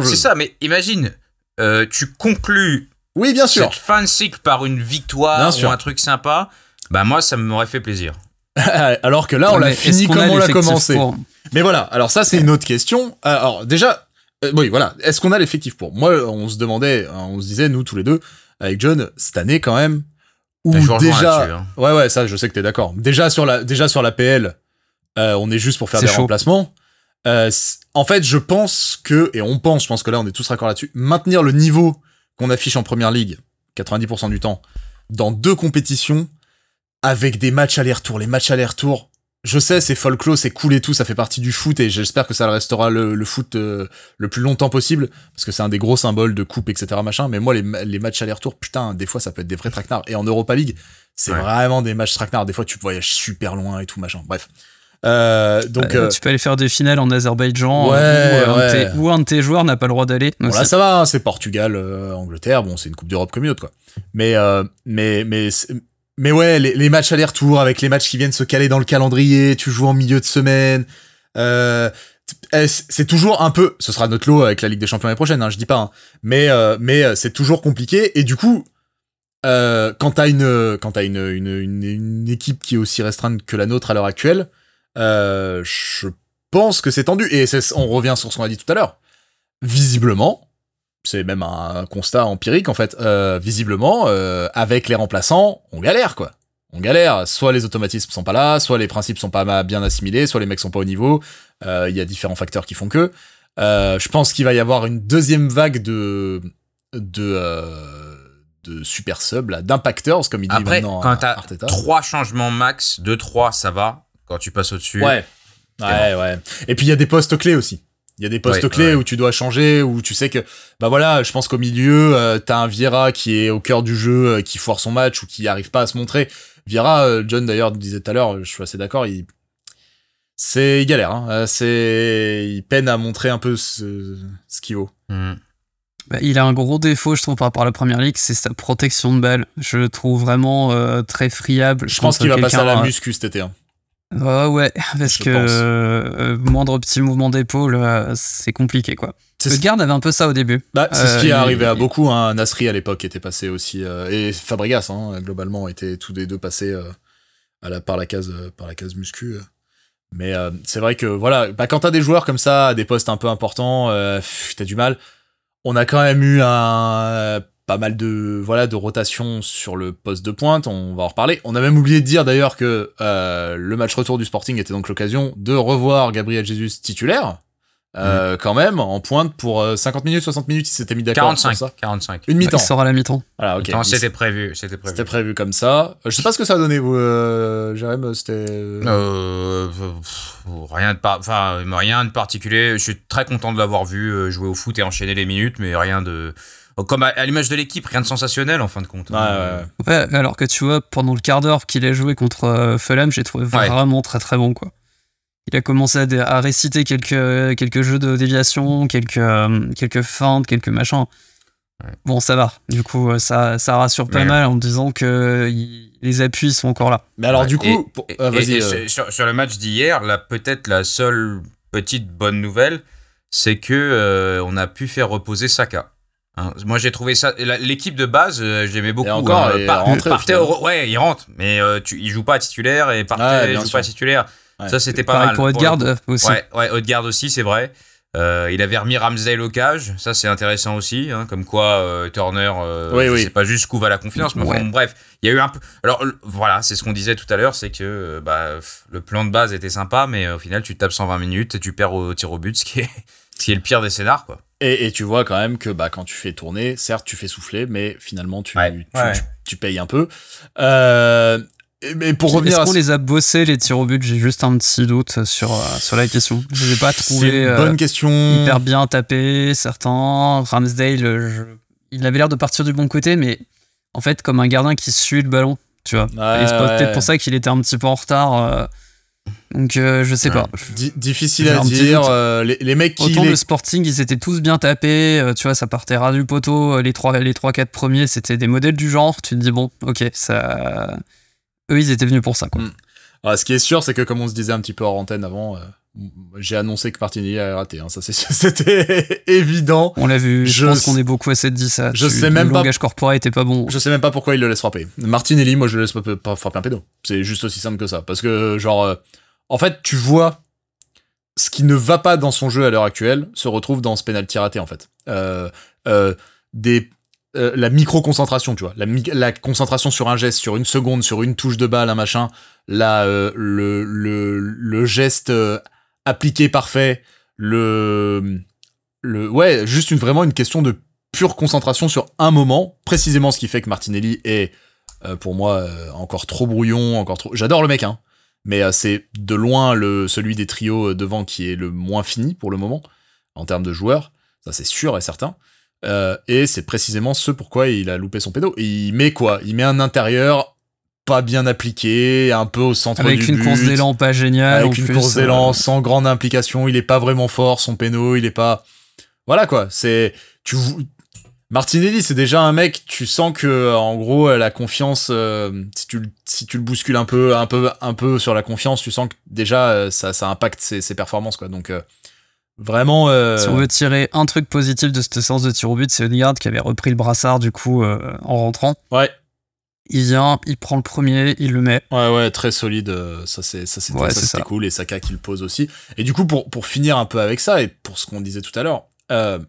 C'est ça, mais imagine, euh, tu conclus Oui, bien sûr. cette fin de cycle par une victoire Bien ou sûr. un truc sympa. Bah moi, ça m'aurait fait plaisir. Alors que là, on l'a fini comme on l'a commencé. pour Mais voilà, alors ça c'est une autre question. Alors déjà, euh, oui voilà, est-ce qu'on a l'effectif pour? Moi, on se demandait, hein, on se disait nous tous les deux avec John cette année quand même où Bah, déjà, hein. ouais ouais ça je sais que t'es d'accord. Déjà sur la déjà sur la PL, euh, on est juste pour faire des chaud. remplacements. Euh, en fait, je pense que et on pense, je pense que là on est tous raccord là-dessus, maintenir le niveau qu'on affiche en première ligue 90% du temps dans deux compétitions avec des matchs aller-retour. Les matchs aller-retour, je sais, c'est folklore, c'est cool et tout, ça fait partie du foot et j'espère que ça restera le, le foot euh, le plus longtemps possible parce que c'est un des gros symboles de coupe, etc. Machin. Mais moi, les, ma- les matchs aller-retour, putain, des fois, ça peut être des vrais traquenards. Et en Europa League, c'est Ouais. vraiment des matchs traquenards. Des fois, tu voyages super loin et tout, machin. Bref. Euh, donc, Euh, euh, tu peux aller faire des finales en Azerbaïdjan Ouais, euh, où, un de ouais. tes- où un de tes joueurs n'a pas le droit d'aller. Bon, là, ça va, hein, c'est Portugal, Angleterre, bon, c'est une Coupe d'Europe comme une autre, quoi. Mais, mais, mais, mais ouais, les, les matchs aller-retour avec les matchs qui viennent se caler dans le calendrier, tu joues en milieu de semaine. Euh, eh, c'est toujours un peu, ce sera notre lot avec la Ligue des Champions l'année prochaine, hein, je dis pas, hein. mais euh, mais c'est toujours compliqué et du coup, euh, quand t'as une quand t'as une, une, une, une équipe qui est aussi restreinte que la nôtre à l'heure actuelle, euh, je pense que c'est tendu et on revient sur ce qu'on a dit tout à l'heure. Visiblement, c'est même un constat empirique en fait. euh, visiblement, euh, avec les remplaçants, on galère quoi. On galère. Soit les automatismes sont pas là, soit les principes sont pas bien assimilés, soit les mecs sont pas au niveau. Il y a différents facteurs qui font que. Je pense qu'il va y avoir une deuxième vague de de de super sub là, d'impactors comme il dit Après, maintenant quand t'as trois changements max, 2-3, ça va. Quand tu passes au-dessus. Ouais. Ouais, ouais. Et puis il y a des postes clés aussi. Il y a des postes Ouais, clés ouais. où tu dois changer, où tu sais que, bah voilà, je pense qu'au milieu, euh, t'as un Vieira qui est au cœur du jeu, euh, qui foire son match ou qui arrive pas à se montrer. Vieira, euh, John d'ailleurs disait tout à l'heure, je suis assez d'accord, il, c'est, il galère, hein. Euh, c'est, il peine à montrer un peu ce, ce qu'il vaut. Hmm. Bah, il a un gros défaut, je trouve, par rapport à la première ligue, c'est sa protection de balle. Je le trouve vraiment euh, très friable. Je pense qu'il va passer à la muscu cet été. hein. Euh, ouais, parce Je que pense. euh, moindre petit mouvement d'épaule, euh, c'est compliqué, quoi. Garde avait un peu ça au début. bah, c'est ce Euh, qui est arrivé à beaucoup, hein. Nasri à l'époque était passé aussi, euh, et Fabregas, hein, globalement, étaient tous les deux passés euh, à la, par, la case, euh, par la case muscu. euh. Mais euh, c'est vrai que voilà, bah, quand t'as des joueurs comme ça, à des postes un peu importants, euh, t'as du mal. On a quand même eu un pas mal de voilà de rotation sur le poste de pointe. On va en reparler. On a même oublié de dire d'ailleurs que euh, le match retour du Sporting était donc l'occasion de revoir Gabriel Jesus titulaire. Euh, quand même en pointe pour euh, 50 minutes 60 minutes il s'était mis d'accord 45. sur ça 45. une mi-temps Il sort à la mi-temps. voilà ok Non, Il- c'était prévu. C'était prévu. c'était prévu comme ça Euh, je sais pas ce que ça a donné vous euh, Jérém c'était Euh, rien de par- enfin rien de particulier. Je suis très content de l'avoir vu euh, jouer au foot et enchaîner les minutes, mais rien de comme à, à l'image de l'équipe, rien de sensationnel en fin de compte. ouais, ouais, ouais. Ouais, alors que tu vois, pendant le quart d'heure qu'il a joué contre euh, Fulham, j'ai trouvé Ouais. vraiment très très bon, quoi. Il a commencé à, réciter quelques, quelques jeux de déviation, quelques, euh, quelques feintes, quelques machins. Ouais. Bon, ça va. Du coup, euh, ça, ça rassure pas Ouais. mal en disant que il- les appuis sont encore là. mais alors Ouais, du et- coup pour- Et, euh, et- vas-y et euh, sur- sur, sur le match d'hier, là peut-être la seule petite bonne nouvelle, c'est que euh, on a pu faire reposer Saka. Hein, moi j'ai trouvé ça. L'équipe de base, euh, je l'aimais beaucoup. encore, hein, par- rentré partait au- ouais, il rentre, mais euh, tu, il joue pas à titulaire et partait, Ouais, il joue sûr. pas à titulaire. Ouais. Ça c'était pas Pareil mal. pour Odegaard coup. euh, aussi. Ouais, ouais, Odegaard aussi, c'est vrai. Euh, il avait remis Ramsdale au cage, ça c'est intéressant aussi, hein, comme quoi euh, Turner, euh, Oui, je oui. sais pas jusqu'où va la confiance, mais enfin, Ouais. bon, bref, il y a eu un peu. Alors le- voilà, c'est ce qu'on disait tout à l'heure, c'est que euh, bah, pff, le plan de base était sympa, mais euh, au final tu tapes 120 minutes et tu perds au tir au but, ce qui est, ce qui est le pire des scénars, quoi. Et, et tu vois quand même que bah, quand tu fais tourner, certes tu fais souffler, mais finalement tu, Ouais, tu, ouais. tu- tu payes un peu. Euh, mais pour revenir Est-ce qu'on les a bossés les tirs au but? J'ai juste un petit doute sur, euh, sur la question. Je les ai pas trouvés une euh, bonne question. hyper bien tapés, certains. Ramsdale, euh, je- il avait l'air de partir du bon côté, mais en fait, comme un gardien qui suit le ballon, tu vois. Ouais, Et c'est peut-être pour ça qu'il était un petit peu en retard. euh, donc, euh, je sais Ouais. pas. Di- difficile à dire. euh, les, les mecs qui Autant les- le Sporting, ils étaient tous bien tapés, euh, tu vois, ça partait ras du poteau. Les trois, les trois, quatre premiers, c'était des modèles du genre. Tu te dis bon, ok, ça. Eux, ils étaient venus pour ça, quoi. Mm. Ah, ce qui est sûr, c'est que comme on se disait un petit peu hors antenne avant, j'ai annoncé que Martinelli avait raté. hein, ça, c'était évident. On l'a vu. Je, Je pense qu'on est beaucoup assez dit ça. je Tu- sais même le pas- langage corporel était pas bon. Je sais même pas pourquoi il le laisse frapper. Martinelli, moi, je le laisse pas, pas frapper un pédo. C'est juste aussi simple que ça. Parce que, genre, en fait, tu vois ce qui ne va pas dans son jeu à l'heure actuelle se retrouve dans ce penalty raté, en fait. Euh, euh, euh, la micro-concentration, tu vois. La, la concentration sur un geste, sur une seconde, sur une touche de balle, un machin. Euh, le, le, geste appliqué parfait, le, le, ouais, juste une, vraiment une question de pure concentration sur un moment, précisément ce qui fait que Martinelli est, pour moi, encore trop brouillon, encore trop. J'adore le mec, hein, mais euh, c'est de loin le celui des trios euh, devant qui est le moins fini pour le moment en termes de joueurs, ça c'est sûr et certain. Euh, et c'est précisément ce pourquoi il a loupé son pédo. Il met quoi? Il met un intérieur pas bien appliqué, un peu au centre Avec du une but, course d'élan pas géniale. avec une plus, course euh, d'élan sans grande implication. Il est pas vraiment fort, son péno, il est pas. Voilà quoi. C'est tu Martinelli, c'est déjà un mec. Tu sens que en gros la confiance, euh, si tu le- si tu le bouscules un peu, un peu, un peu sur la confiance, tu sens que déjà euh, ça ça impacte ses, ses performances quoi. Donc euh, Vraiment. euh, Si on veut tirer un truc positif de cette séance de tir au but, c'est Odegaard qui avait repris le brassard du coup euh, en rentrant. Ouais, Il vient, il prend le premier, il le met. ouais, ouais, très solide. euh, Ça, c'est, ça, c'était, Ouais, cool. Et Saka qui le pose aussi. Et du coup, pour, pour finir un peu avec ça et pour ce qu'on disait tout à l'heure, euh,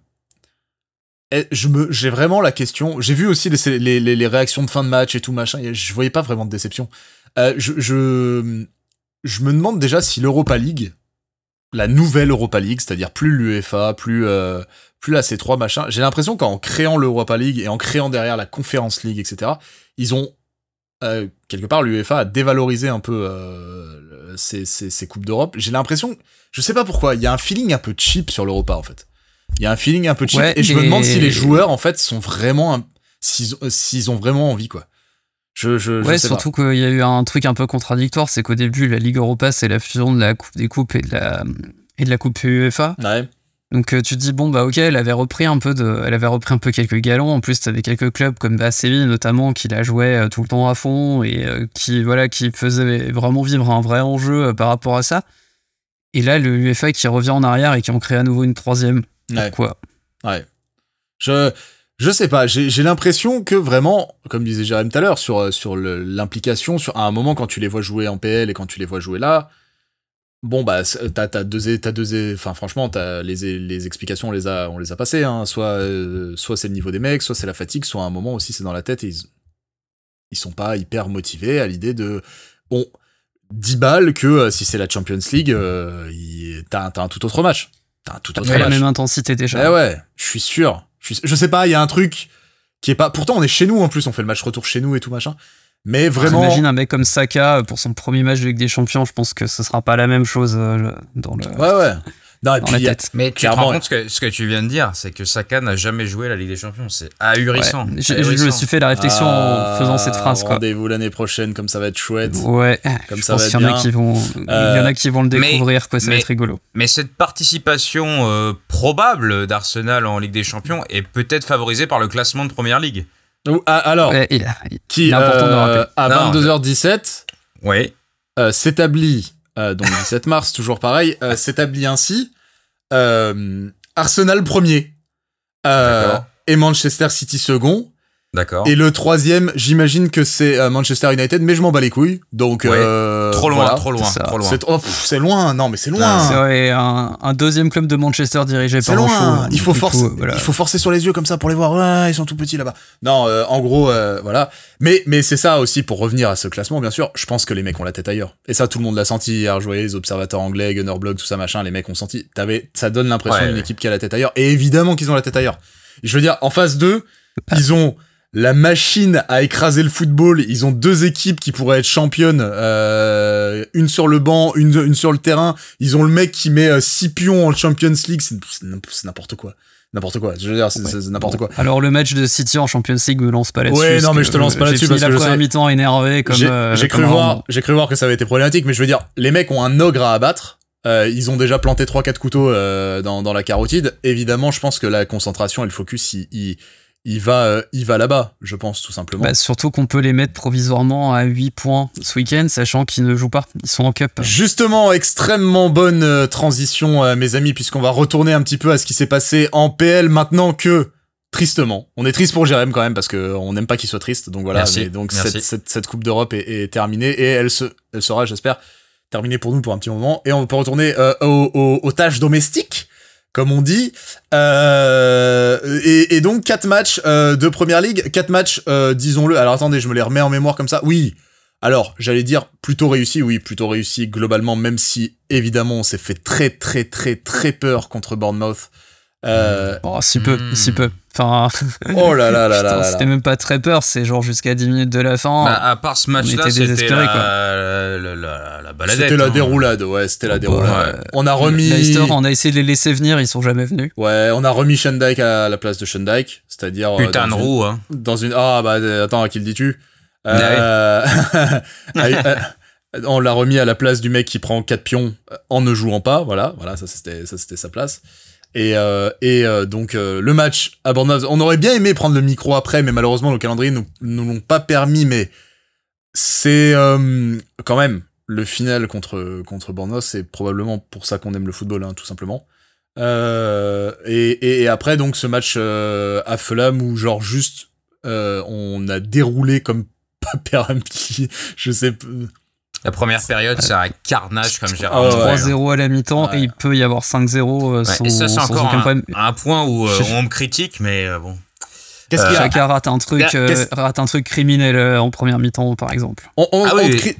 je me, j'ai vraiment la question. J'ai vu aussi les, les, réactions de fin de match et tout machin. et Je voyais pas vraiment de déception. Euh, je, je, je me demande déjà si l'Europa League, la nouvelle Europa League, c'est-à-dire plus l'UEFA, plus euh, plus la C3 machin. J'ai l'impression qu'en créant l'Europa League et en créant derrière la Conference League, etc., ils ont euh, quelque part l'UEFA a dévalorisé un peu ces, ces, ces coupes d'Europe. J'ai l'impression, je sais pas pourquoi, il y a un feeling un peu cheap sur l'Europa en fait. Il y a un feeling un peu cheap Ouais, et je me demande si les joueurs en fait sont vraiment un- s'ils ont- vraiment envie quoi. Je je, je Ouais, sais surtout qu'il y a eu un truc un peu contradictoire, c'est qu'au début, la Ligue Europa, c'est la fusion de la Coupe des Coupes et de la, et de la Coupe UEFA. Ouais. Donc euh, tu te dis, bon, bah ok, elle avait repris un peu, de, elle avait repris un peu quelques galons. En plus, t'avais quelques clubs comme bah, Séville notamment, qui la jouaient euh, tout le temps à fond et euh, qui, voilà, qui faisaient vraiment vivre un vrai enjeu par rapport à ça. Et là, le UEFA qui revient en arrière et qui en crée à nouveau une troisième. Ouais. Pourquoi Ouais. Je je sais pas, j'ai l'impression que vraiment, comme disait Jérém tout à l'heure, sur, sur l'implication, sur à un moment quand tu les vois jouer en PL et quand tu les vois jouer là, bon bah t'as t'as deux, é- t'as deux, enfin franchement t'as les, les explications on les a on les a passées, hein. soit euh, soit c'est le niveau des mecs, soit c'est la fatigue, soit à un moment aussi c'est dans la tête et ils ils sont pas hyper motivés à l'idée de bon 10 balles que euh, si c'est la Champions League, euh, il- t'as un- t'as un tout autre match, t'as un tout autre la même intensité déjà. Eh ouais, je suis sûr. Je, suis- je sais pas, il y a un truc qui est pas. Pourtant, on est chez nous en plus, on fait le match retour chez nous et tout machin. Mais vraiment. J'imagine un mec comme Saka euh, pour son premier match de Ligue des Champions, je pense que ce sera pas la même chose euh, dans, le, Ouais, ouais. Non, et dans puis, la il y a- tête. Mais tu te rends compte ce que, ce que tu viens de dire, c'est que Saka n'a jamais joué la Ligue des Champions. C'est ahurissant. Ouais. Je, me suis fait la réflexion Ah, en faisant cette phrase. Rendez-vous l'année prochaine, comme ça va être chouette. Ouais, Comme je ça pense va qu'il y en être a bien. qui vont, il y en Euh, a qui vont le mais- découvrir, quoi. Ça va mais- être rigolo. Mais cette participation euh, probable d'Arsenal en Ligue des Champions est peut-être favorisée par le classement de Première Ligue. Ou- ah, alors, Ouais, il qui il est important de le euh, à Non, 22h17 Oui. euh, s'établit, euh, donc 17 mars, toujours pareil, euh, s'établit ainsi euh, Arsenal premier et Manchester City second. D'accord. Et le troisième, j'imagine que c'est euh, Manchester United, mais je m'en bats les couilles. Donc, Ouais. euh, Trop loin, voilà. trop loin, C'est trop loin. C'est oh, c'est loin, non mais c'est C'est loin. ouais, un, un deuxième club de Manchester dirigé C'est par loin. show. Il faut coup, forcer, voilà. il faut forcer sur les yeux comme ça pour les voir. Ouais, ils sont tout petits là-bas. Non, euh, en gros, euh, voilà. Mais mais c'est ça aussi pour revenir à ce classement, bien sûr. Je pense que les mecs ont la tête ailleurs. Et ça, tout le monde l'a senti hier. Je voyais les observateurs anglais, Gunnerblog, tout ça machin. Les mecs ont senti. T'avais, ça donne l'impression Ouais, d'une ouais. équipe qui a la tête ailleurs. Et évidemment qu'ils ont la tête ailleurs. Je veux dire, en phase 2, ils ont la machine à écraser le football. Ils ont deux équipes qui pourraient être championnes, euh, une sur le banc, une, une sur le terrain. Ils ont le mec qui met 6 pions en Champions League. C'est c'est n'im- c'est n'importe quoi. N'importe quoi. Je veux dire, c'est Ouais. n'importe Bon, quoi. Alors le match de City en Champions League me lance pas là-dessus. Ouais, non, mais je te lance pas euh, là-dessus J'ai parce que la première mi-temps énervé comme. J'ai euh, cru voir, j'ai cru voir que ça avait été problématique, mais je veux dire, les mecs ont un ogre à abattre. Euh, ils ont déjà planté 3-4 couteaux euh, dans, dans la carotide. Évidemment, je pense que la concentration et le focus, il, il, il va, euh, il va là-bas, je pense, tout simplement. Bah, surtout qu'on peut les mettre provisoirement à 8 points ce week-end, sachant qu'ils ne jouent pas. Ils sont en cup. Justement, extrêmement bonne euh, transition, euh, mes amis, puisqu'on va retourner un petit peu à ce qui s'est passé en PL maintenant que, tristement, on est triste pour Jérém quand même, parce que on n'aime pas qu'il soit triste, donc voilà. Merci, mais donc merci. cette, cette, cette Coupe d'Europe est, est terminée, et elle, se, elle sera, j'espère, terminée pour nous pour un petit moment, et on peut retourner euh, aux, aux- aux tâches domestiques, comme on dit. Euh, et, et donc, quatre matchs euh, de Première Ligue, quatre matchs, euh, disons-le, alors attendez, je me les remets en mémoire comme ça, oui alors, j'allais dire plutôt réussi, oui, plutôt réussi globalement, même si évidemment on s'est fait très très très très peur contre Bournemouth. Euh, Oh, si peu, Hmm. si peu. Enfin, oh là là là là c'était même pas très peur, c'est genre jusqu'à 10 minutes de la fin. Bah, à part ce match-là, était c'était la, la, la, la baladette. C'était la hein. déroulade, ouais, c'était la Oh, déroulade. ouais. On a remis, Leicester, on a essayé de les laisser venir, ils sont jamais venus. ouais, on a remis Shandike à la place de Shandike, c'est-à-dire euh, Putain de roue, hein. dans une ah bah attends à qui le dis-tu? Euh, euh, on l'a remis à la place du mec qui prend 4 pions en ne jouant pas voilà voilà ça c'était ça c'était sa place et euh, et euh, donc euh, le match à Bournemouth on aurait bien aimé prendre le micro après mais malheureusement le calendrier nous nous l'ont pas permis mais c'est euh, quand même le final contre contre Bournemouth c'est probablement pour ça qu'on aime le football hein, tout simplement Euh, et, et- et après, donc, ce match euh, à Fulham où, genre, juste, on a déroulé comme pas permis. Je sais. La première période, c'est un carnage comme. Ah dit. 3-0 à la mi-temps Ouais. et il peut y avoir 5-0 euh, Ouais, sans, et ça, c'est sans encore aucun un, problème. un point où euh, Je- on me critique, mais euh, bon. Qu'est-ce qu'il y a Chacun rate un truc, Ah, euh, rate un truc criminel euh, en première mi-temps, par exemple. on, on- Ah on oui. te cri-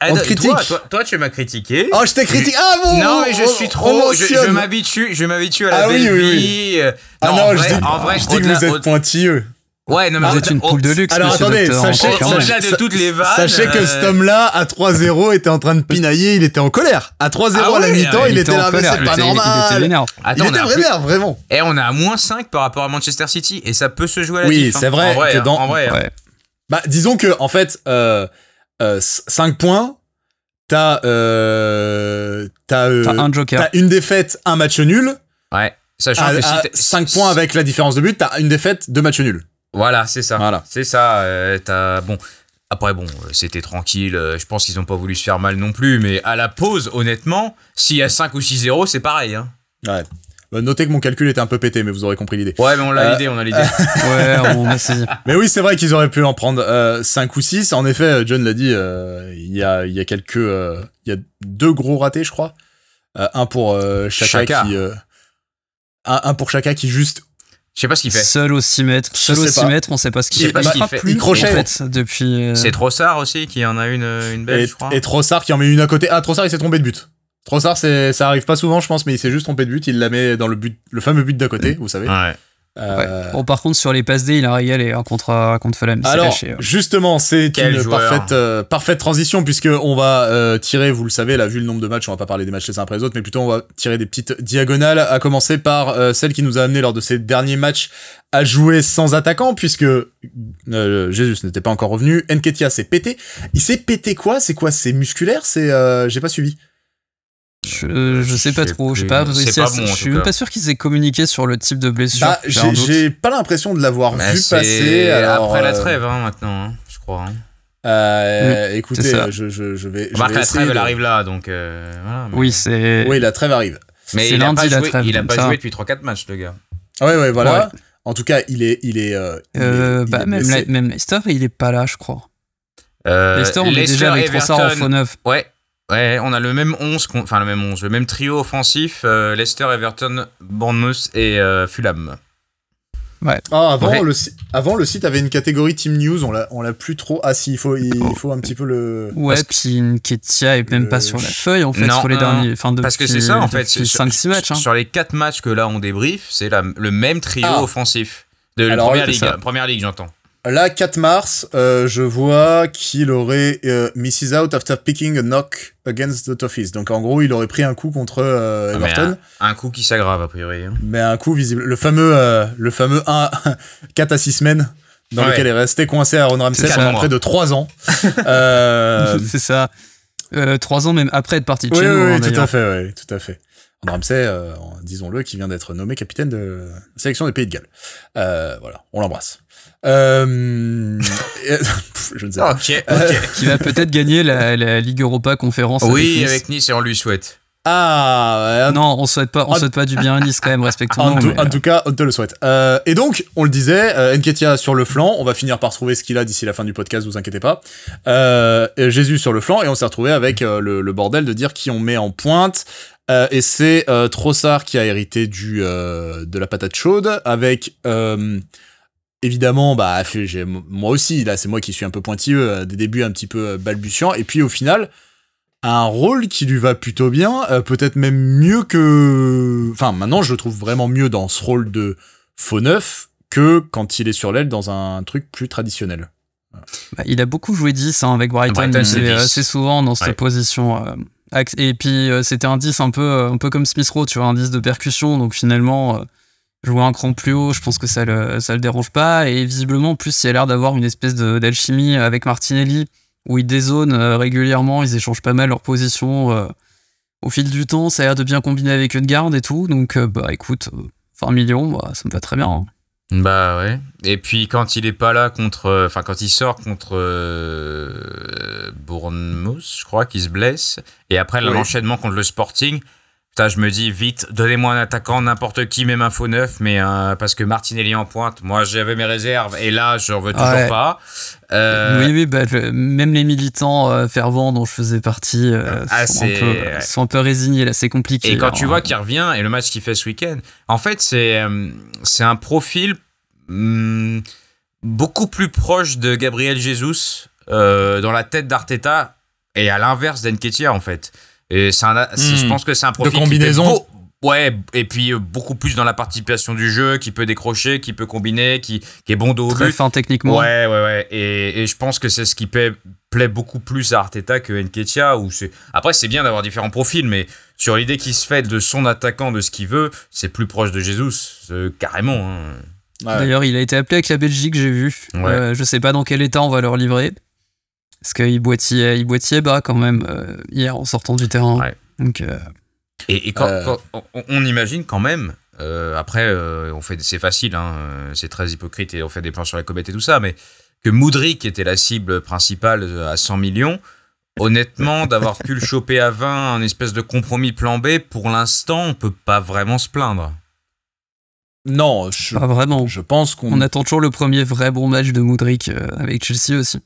Ah, On te toi- critique. Toi, toi, tu m'as critiqué. Oh, je t'ai critiqué. Ah bon non, mais je suis trop. Je, je m'habitue, je m'habitue à la Ah oui, oui, vie. Ah non, en je vrai, dis, en vrai, je dis que vous êtes pointilleux. Ouais, non, mais Vous êtes une poule de luxe, Alors, attendez, sachez- que- Au-delà de toutes les vannes. Sachez que euh, cet homme-là, à 3-0, était en train de pinailler, il était en colère. À 3-0 Ah à la mi-temps, il était là, mais colère, c'est il pas était- Il était normal. vénère. Attends, il on était vénère, vraiment. Et on est à moins 5 par rapport à Manchester City. Et ça peut se jouer à la Oui, hein. c'est vrai En vrai, hein, dans- en vrai. Ouais. Bah, disons que, en fait, euh, 5 points, t'as, euh, t'as, euh, T'as un joker. t'as une défaite, un match nul. Ouais. Sachant que si t'es- 5 points avec la différence de but, t'as une défaite, deux matchs nuls. Voilà, c'est ça. Voilà. C'est ça. euh, t'as bon. Après, bon, euh, c'était tranquille. euh, Je pense qu'ils n'ont pas voulu se faire mal non plus. Mais à la pause, honnêtement, s'il y a 5 ou 6-0, c'est pareil. Hein. Ouais. Bah, notez que mon calcul était un peu pété, mais vous aurez compris l'idée. Ouais, mais on l'a Euh, l'idée, on a l'idée. Ouais, on a saisi. Mais oui, c'est vrai qu'ils auraient pu en prendre 5 ou 6. En effet, John l'a dit, euh, il y, a, il y a quelques. euh, Il y a deux gros ratés, je crois. Euh, un pour euh, Chaka, Chaka. qui. euh, un, un pour Chaka qui juste. Je sais pas ce qu'il fait. Seul au 6 mètres. Seul au sais 6 pas. mètres, on sait pas ce Je qu'il sais pas il ce qu'il frappe fait. plus, Il crochet. en fait, depuis. euh, C'est Trossard aussi qui en a une, une belle, Et, je crois. et Trossard qui en met une à côté. Ah, Trossard, il s'est trompé de but. Trossard, c'est, ça arrive pas souvent, je pense, mais il s'est juste trompé de but. Il la met dans le but, le fameux but d'à côté, vous savez. Ouais. Euh, ouais. Bon, par contre, sur les passes D, il a régalé hein, contre, contre Fulham. Alors, lâché, hein. justement, c'est Quel une joueur. parfaite, euh, parfaite transition puisque on va euh, tirer, vous le savez, là, vu le nombre de matchs, on va pas parler des matchs les uns après les autres, mais plutôt on va tirer des petites diagonales, à commencer par euh, celle qui nous a amené lors de ces derniers matchs à jouer sans attaquant, puisque euh, Jésus n'était pas encore revenu. Enketia s'est pété. Il s'est pété quoi? C'est quoi? C'est musculaire? C'est, euh, j'ai pas suivi. Je, je sais pas Je sais trop, j'ai pas réussi pas à. bon, je suis même pas sûr qu'ils aient communiqué sur le type de blessure. Bah, j'ai pas l'impression de l'avoir Bah, vu passer. alors, après la euh, trêve, hein, maintenant, hein, je crois. hein. euh, écoutez, je, je, je vais. je Remarque, vais la trêve, elle de- arrive là, donc euh, voilà. mais- Oui, c'est. Oui, la trêve arrive. Mais c'est il a lundi, pas la joué, trêve, il a pas ça. joué depuis 3-4 matchs, le gars. Ouais, ouais, voilà. Ouais. En tout cas, il est, il est, euh, il est- Euh, il bah, est même. Le- même Leicester, il est pas là, je crois. Euh, Leicester, on est déjà avec Trossard en Everton. faux neuf. Ouais, ouais, on a le même 11, qu'on- enfin le même 11, le même trio offensif, euh, Leicester, Everton, Bournemouth et euh, Fulham. Ah, avant, Ouais. le, si- avant, le site avait une catégorie Team News, on l'a, on l'a plus trop. Ah, si, il faut, il, il faut un petit peu le. Ouais, puis Nketiah est même pas sur la feuille, en fait, non, sur les non, derniers. Enfin, Parce que c'est ça en fait, depuis sur- 5-6 matchs. hein. Sur les 4 matchs que là on débrief, c'est la- le même trio Ah. offensif. De la première ligue, première ligue j'entends. Là, 4 mars, euh, je vois qu'il aurait euh, misses out after picking a knock against the Toffees. Donc, en gros, il aurait pris un coup contre euh, Ah, Everton. Un coup qui s'aggrave a priori. hein. Mais un coup visible. Le fameux, euh, le fameux 1, 4 à 6 semaines, dans Ouais. lequel il est resté coincé à Ron Ramsey pendant près de 3 ans. euh, c'est ça. Euh, trois ans même après être parti de oui, chez oui, nous. oui, hein, tout à d'ailleurs. fait, oui, tout à fait. Ramsey, euh, disons-le, qui vient d'être nommé capitaine de la sélection des Pays de Galles. Euh, voilà, on l'embrasse. Euh, je ne sais pas. Ok, ok. Qui va peut-être gagner la, la Ligue Europa conférence. oui, Nice. avec Nice et on lui souhaite. Ah, Non, on souhaite pas, on En- souhaite pas du bien à Nice quand même, En, respectons-nous. tout, en tout cas, on te le souhaite. Euh, et donc, on le disait, euh, Nketiah sur le flanc, on va finir par trouver ce qu'il a d'ici la fin du podcast, vous inquiétez pas. Euh, Jésus sur le flanc, et on s'est retrouvé avec euh, le, le bordel de dire qui on met en pointe. Euh, et c'est euh, Trossard qui a hérité du euh, de la patate chaude, avec euh, évidemment, bah, j'ai- moi aussi, là, c'est moi qui suis un peu pointilleux, euh, des débuts un petit peu euh, balbutiants, et puis au final, un rôle qui lui va plutôt bien, euh, peut-être même mieux que... Enfin, maintenant, je le trouve vraiment mieux dans ce rôle de faux neuf que quand il est sur l'aile dans un truc plus traditionnel. bah, il a beaucoup joué 10 hein, avec Brighton. Brighton, c'est est 10. assez souvent dans cette Ouais. position. euh, et puis euh, c'était un 10 un peu, euh, un peu comme Smith Rowe, tu vois, un 10 de percussion. Donc finalement, euh, jouer un cran plus haut, je pense que ça le, le dérange pas. Et visiblement, en plus, il a l'air d'avoir une espèce d'alchimie avec Martinelli, où ils dézonent régulièrement, ils échangent pas mal leur position. euh, au fil du temps, ça a l'air de bien combiner avec une garde et tout. Donc, bah écoute, euh, 20 millions, bah, ça me va très bien. hein. Bah ouais. Et puis quand il est pas là contre, euh, enfin quand il sort contre euh, Bournemouth, je crois qu'il se blesse. Et après Oui. l'enchaînement contre le Sporting. Putain, je me dis vite, donnez-moi un attaquant, n'importe qui, même un faux neuf, mais euh, parce que Martinelli en pointe, moi j'avais mes réserves et là je veux toujours Ouais. pas. Euh, Oui, oui, bah, même les militants euh, fervents dont je faisais partie Ah, sont, un peu, sont un peu résignés là, c'est compliqué. Et quand tu vois qu'il revient et le match qu'il fait ce week-end, en fait, c'est c'est un profil hum, beaucoup plus proche de Gabriel Jesus dans la tête d'Arteta et à l'inverse d'Enketia, en fait. Et c'est un, je Hmm. pense que c'est un profil. qui combinaison. Ouais, et puis euh, beaucoup plus dans la participation du jeu, qui peut décrocher, qui peut combiner, qui, qui est bon dos au très but. fin techniquement. Ouais, ouais, ouais. Et, et je pense que c'est ce qui plaît, plaît beaucoup plus à Arteta que Nketiah. Où c'est... Après, c'est bien d'avoir différents profils, mais sur l'idée qu'il se fait de son attaquant, de ce qu'il veut, c'est plus proche de Jesus, euh, carrément. hein. Ouais. D'ailleurs, il a été appelé avec la Belgique, j'ai vu. Ouais. Euh, je sais pas dans quel état on va leur livrer. Parce qu'il boitillait, il boitillait bas quand même euh, hier en sortant du terrain. Ouais. Donc, euh, Et, et quand, Euh. quand- on, on imagine quand même, euh, après, euh, on fait, c'est facile, hein, c'est très hypocrite et on fait des plans sur la comète et tout ça, mais que Moudric était la cible principale à 100 millions, honnêtement, d'avoir pu le choper à 20, un espèce de compromis plan B, pour l'instant, on peut pas vraiment se plaindre. Non, je, pas vraiment. je pense qu'on On attend toujours le premier vrai bon match de Moudric euh, avec Chelsea aussi.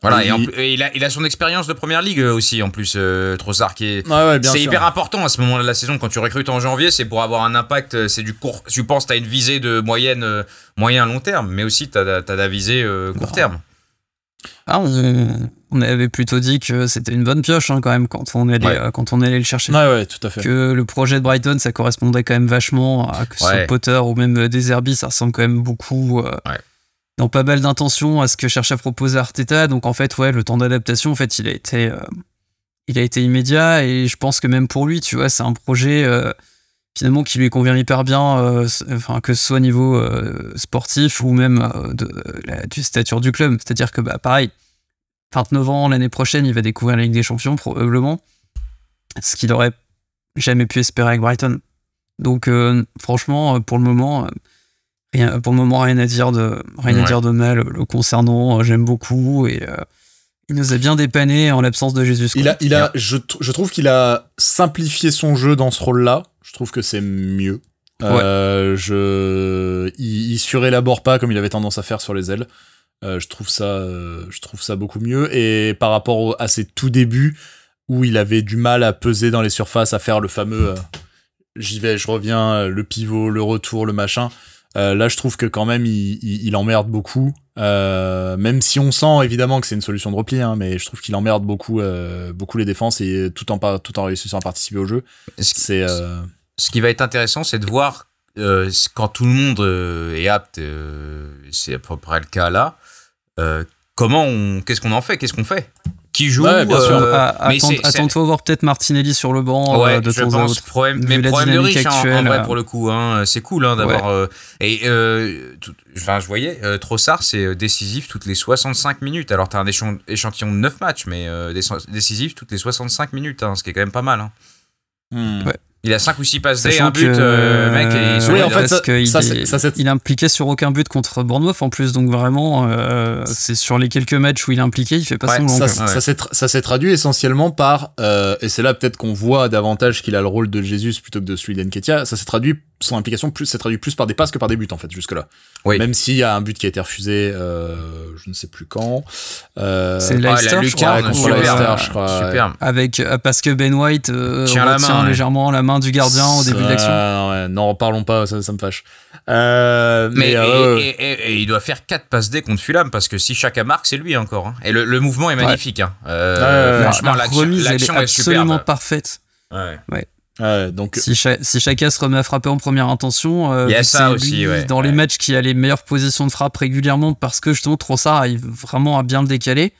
Voilà, Et et, en il- plus- et il, a, il a son expérience de première ligue euh, aussi, en plus, euh, Trossard, qui est. Ouais, bien C'est hyper important à ce moment-là de la saison. Quand tu recrutes en janvier, c'est pour avoir un impact. euh, C'est du court. Tu penses que tu as une visée de moyenne, euh, moyen long terme, mais aussi tu as, la visée euh, court Bah. terme. Ah, on, on avait plutôt dit que c'était une bonne pioche hein, quand même quand on allait, Ouais. quand on allait le chercher. Ouais, ouais, tout à fait. Que le projet de Brighton, ça correspondait quand même vachement à que ce. Potter ou même des Herbie, ça ressemble quand même beaucoup euh, Ouais. Dans pas mal d'intentions à ce que cherche à proposer Arteta. Donc en fait, ouais, le temps d'adaptation, en fait, il a été, euh, il a été immédiat et je pense que même pour lui, tu vois, c'est un projet euh, finalement qui lui convient hyper bien, euh, enfin que ce soit au niveau sportif ou même de la, du stature du club. C'est-à-dire que bah pareil, 29 ans l'année prochaine, il va découvrir la Ligue des Champions probablement, ce qu'il aurait jamais pu espérer avec Brighton. Donc franchement, pour le moment, rien, pour le moment rien à dire de rien à dire de mal le concernant. euh, J'aime beaucoup et euh, il nous a bien dépanné en l'absence de Jésus. Il a, il a, je, je trouve qu'il a simplifié son jeu dans ce rôle-là. Je trouve que c'est mieux. Euh, je, il, il surélabore pas comme il avait tendance à faire sur les ailes. Euh, je trouve ça, euh, je trouve ça beaucoup mieux. Et par rapport au- à ses tout débuts où il avait du mal à peser dans les surfaces, à faire le fameux, euh, j'y vais, je reviens, le pivot, le retour, le machin. Euh, là, je trouve que quand même, il, il, il emmerde beaucoup. Euh, même si on sent évidemment que c'est une solution de repli, hein, mais je trouve qu'il emmerde beaucoup, euh, beaucoup les défenses et tout en, tout en réussissant à participer au jeu. Ce qui, C'est ce qui va être intéressant, c'est de voir quand tout le monde est apte, c'est à peu près le cas là, comment on, qu'est-ce qu'on en fait, qu'est-ce qu'on fait? Qui joue Ouais, bien sûr. euh, Ah, Attends-toi à voir peut-être Martinelli sur le banc Ouais, euh, de je temps à pense. autre. Problème, mais la problème de riche hein, en- en, actuelle, vrai euh. pour le coup. Hein, c'est cool hein, d'avoir. euh, et euh, tout- enfin, je voyais, euh, Trossard c'est décisif toutes les 65 minutes. Alors t'as un échan- échantillon de 9 matchs, mais euh, dé- décisif toutes les 65 minutes, hein, ce qui est quand même pas mal. hein. hmm. Ouais. Il a 5 ou 6 passes D, Sachant un but, euh, mec. Et Oui, en fait, parce ça- est- ça, il impliqué sur aucun but contre Bournemouth en plus, donc vraiment, euh, c'est sur les quelques matchs où il est impliqué, il fait pas Ouais, semblant. ça. Ouais. s'est tra- traduit essentiellement par, euh, et c'est là peut-être qu'on voit davantage qu'il a le rôle de Jésus plutôt que de celui d'Enketia, ça s'est traduit, son implication plus, s'est traduit plus par des passes que par des buts en fait jusque-là. Oui. Même s'il y a un but qui a été refusé, euh, je ne sais plus quand. Euh, C'est Ah, la Leicester, euh, je crois. Superbe. Avec, euh, parce que Ben White euh, Tient la main, légèrement la main du gardien au début de l'action. ouais, non, parlons pas, ça, ça me fâche. Euh, Mais mais, et, euh, ouais, et- et- et il doit faire 4 passes D contre Fulham parce que si chacun marque, c'est lui encore. hein. Et le, le mouvement est magnifique. hein. Euh, Ouais, ouais. franchement, la l'action remise, elle est l'action est, absolument superbe. parfaite. Ouais. ouais, donc, Si, cha- si chacun se remet à frapper en première intention, euh, Il y a ça c'est aussi, dans les matchs qui a les meilleures positions de frappe régulièrement parce que justement Trossard arrive vraiment à bien le décaler,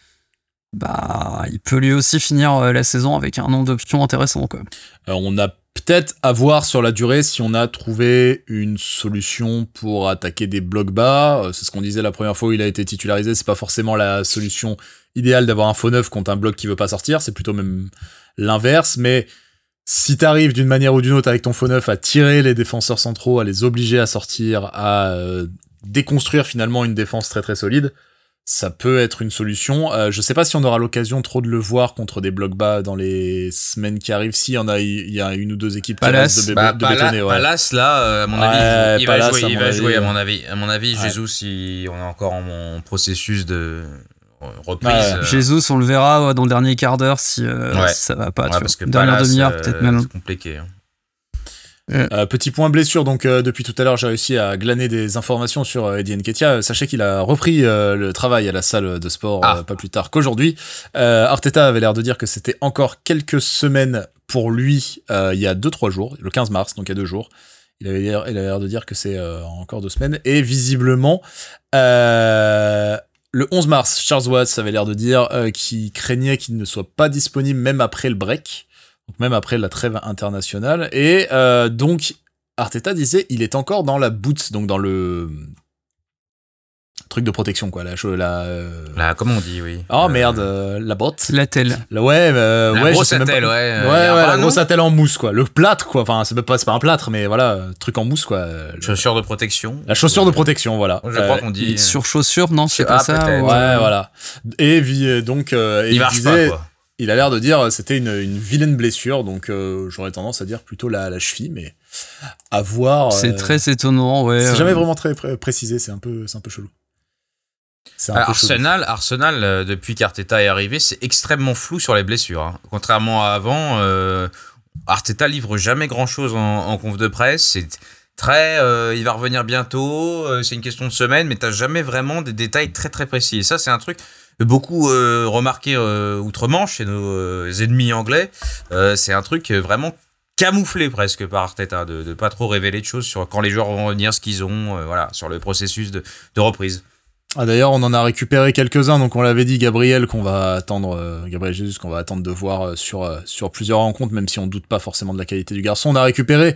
bah il peut lui aussi finir euh, la saison avec un nombre d'options intéressant. Quoi. Euh, on a peut-être à voir sur la durée si on a trouvé une solution pour attaquer des blocs bas. Euh, C'est ce qu'on disait la première fois où il a été titularisé. C'est pas forcément la solution idéale d'avoir un faux neuf contre un bloc qui veut pas sortir. C'est plutôt même l'inverse. Mais si t'arrives d'une manière ou d'une autre avec ton faux neuf à tirer les défenseurs centraux, à les obliger à sortir, à euh, déconstruire finalement une défense très très solide, ça peut être une solution. Euh, je sais pas si on aura l'occasion trop de le voir contre des blocs bas dans les semaines qui arrivent. Si, il y en a, il y a une ou deux équipes Palace. qui restent de, Bah, de Pala- bétonner, ouais. Palace, là, euh, à mon Ouais, avis, il va jouer, à il mon va avis, jouer, à mon avis. À mon avis, Ouais. Jesus, il- on est encore en, processus de reprise. Ouais. euh, Jesus, on le verra ouais, dans le dernier quart d'heure si, euh, Ouais. si ça va pas. ouais, tu vois. parce que Dernière demi-heure, euh, peut-être même. C'est compliqué. hein. Euh, petit point blessure, donc euh, depuis tout à l'heure j'ai réussi à glaner des informations sur euh, Eddie Nketiah. Euh, Sachez qu'il a repris euh, le travail à la salle de sport Ah. euh, pas plus tard qu'aujourd'hui. Euh, Arteta avait l'air de dire que c'était encore quelques semaines pour lui euh, il y a 2-3 jours, le 15 mars, donc il y a deux jours. Il avait l'air il avait l'air de dire que c'est euh, encore deux semaines. Et visiblement, euh, le 11 mars, Charles Watts avait l'air de dire euh, qu'il craignait qu'il ne soit pas disponible même après le break donc même après la trêve internationale. Et euh, donc, Arteta disait, il est encore dans la boot, donc dans le truc de protection, quoi. La, la, euh, Là, comment on dit, oui. Oh Euh, merde, euh, la botte. La telle. La- ouais, euh, La ouais, je grosse sais même pas- attelle, ouais. Ouais, euh, ouais, la grosse attelle en mousse, quoi. Le plâtre, quoi. Enfin, c'est pas, c'est pas un plâtre, mais voilà, truc en mousse, quoi. Le- Chaussure de protection. La chaussure de protection, voilà. Je crois qu'on dit. Sur chaussure, non, c'est Ah, pas ça. Ouais, voilà. Et donc, euh, Il il marche disait, pas, quoi. Il a l'air de dire euh, c'était une, une vilaine blessure, donc euh, j'aurais tendance à dire plutôt la, la cheville, mais à voir. C'est euh, très étonnant, ouais. C'est euh, jamais vraiment très pré- précisé, c'est un peu, c'est un peu chelou. C'est un peu chelou. Arsenal, Arsenal euh, depuis qu'Arteta est arrivé, c'est extrêmement flou sur les blessures. hein. Contrairement à avant, euh, Arteta livre jamais grand-chose en, en conf de presse. C'est très, euh, il va revenir bientôt. euh, c'est une question de semaine, mais t'as jamais vraiment des détails très très précis. Et ça, c'est un truc beaucoup euh, remarqué outre-Manche chez nos ennemis anglais. C'est un truc vraiment camouflé presque par Arteta de, de pas trop révéler de choses sur quand les joueurs vont revenir, ce qu'ils ont, voilà, sur le processus de, reprise. Ah, D'ailleurs, on en a récupéré quelques-uns, donc on l'avait dit, Gabriel, qu'on va attendre, Gabriel Jesus, qu'on va attendre de voir sur, sur plusieurs rencontres, même si on doute pas forcément de la qualité du garçon. On a récupéré,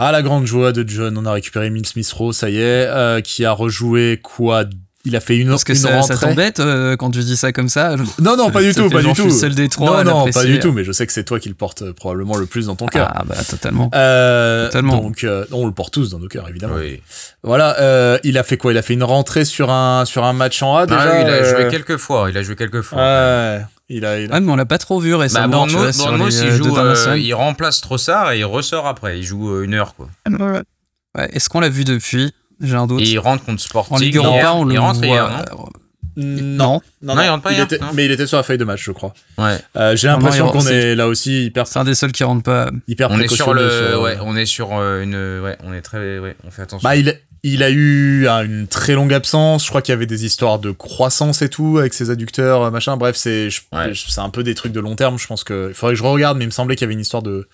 à la grande joie de John, on a récupéré Emile Smith-Rowe, ça y est, euh, qui a rejoué quoi? Il a fait une, Parce que une ça, ça rentrée. t'embête euh, quand tu dis ça comme ça? Non, non, pas du Ça tout, fait pas du genre, je tout. suis seul des trois non, non, pas du tout, mais je sais que c'est toi qui le porte euh, probablement le plus dans ton cœur. Ah bah totalement. Euh, Totalement. Donc, euh, on le porte tous dans nos cœurs, évidemment. Oui. Voilà, euh, il a fait quoi? Il a fait une rentrée sur un, sur un match en A déjà Ah oui, il a euh, joué quelques fois. Il a joué quelques fois. Ouais, il a, il a- Ouais, mais on l'a pas trop vu Bah, récemment. vois, Bournemouth, sur Bournemouth, les, il euh, joue, euh, il remplace Trossard et il ressort après. Il joue euh, une heure quoi. Ouais, Est-ce qu'on l'a vu depuis? J'ai un doute. Et il rentre contre Sporting. En Ligue hier. Europa, on le rentre voit. hier, non non, non, Non, il rentre pas hier, était- non mais il était sur la feuille de match, je crois. Ouais. Euh, J'ai l'impression qu'on est là aussi hyper, c'est un des seuls qui rentre pas. hyper On est sur le, sur- ouais, on est sur une, ouais, on est très, ouais, on fait attention. Bah, il, il a eu hein, une très longue absence. Je crois qu'il y avait des histoires de croissance et tout avec ses adducteurs, euh, machin. Bref, c'est je- Ouais. c'est un peu des trucs de long terme. Je pense que il faudrait que je regarde, mais il me semblait qu'il y avait une histoire de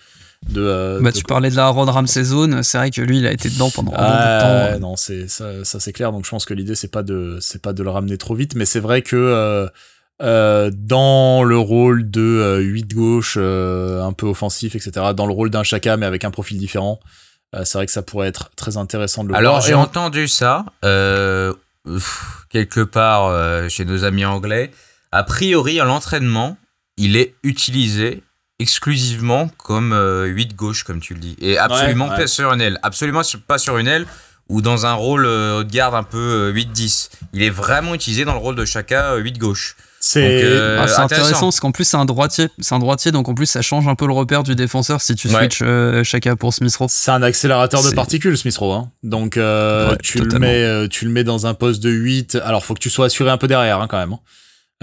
de. euh, Bah, de- tu parlais de la Aaron Ramsey zone. C'est vrai que lui, il a été dedans pendant un Ah, bout de temps. non, c'est ça, ça c'est clair. Donc je pense que l'idée c'est pas de c'est pas de le ramener trop vite, mais c'est vrai que euh, euh, dans le rôle de euh, 8 gauche, euh, un peu offensif, etc. Dans le rôle d'un Chaka, mais avec un profil différent, c'est vrai que ça pourrait être très intéressant de le Alors voir. j'ai Et on- entendu ça euh, quelque part euh, chez nos amis anglais. A priori, à l'entraînement, il est utilisé exclusivement comme euh, 8 gauche, comme tu le dis, et absolument Ouais, pas sur une aile, absolument pas sur une aile ou dans un rôle euh, haut de garde un peu euh, 8-10. Il est vraiment utilisé dans le rôle de Chaka euh, 8 gauche. C'est euh, Ah, c'est intéressant. intéressant parce qu'en plus c'est un droitier, c'est un droitier donc en plus ça change un peu le repère du défenseur si tu Ouais. switches euh, chacun pour Smith Rowe. c'est un accélérateur de C'est- particules, Smith Rowe. Hein. Donc euh, Ouais, tu le mets tu le mets dans un poste de 8. Alors faut que tu sois assuré un peu derrière hein, quand même. hein.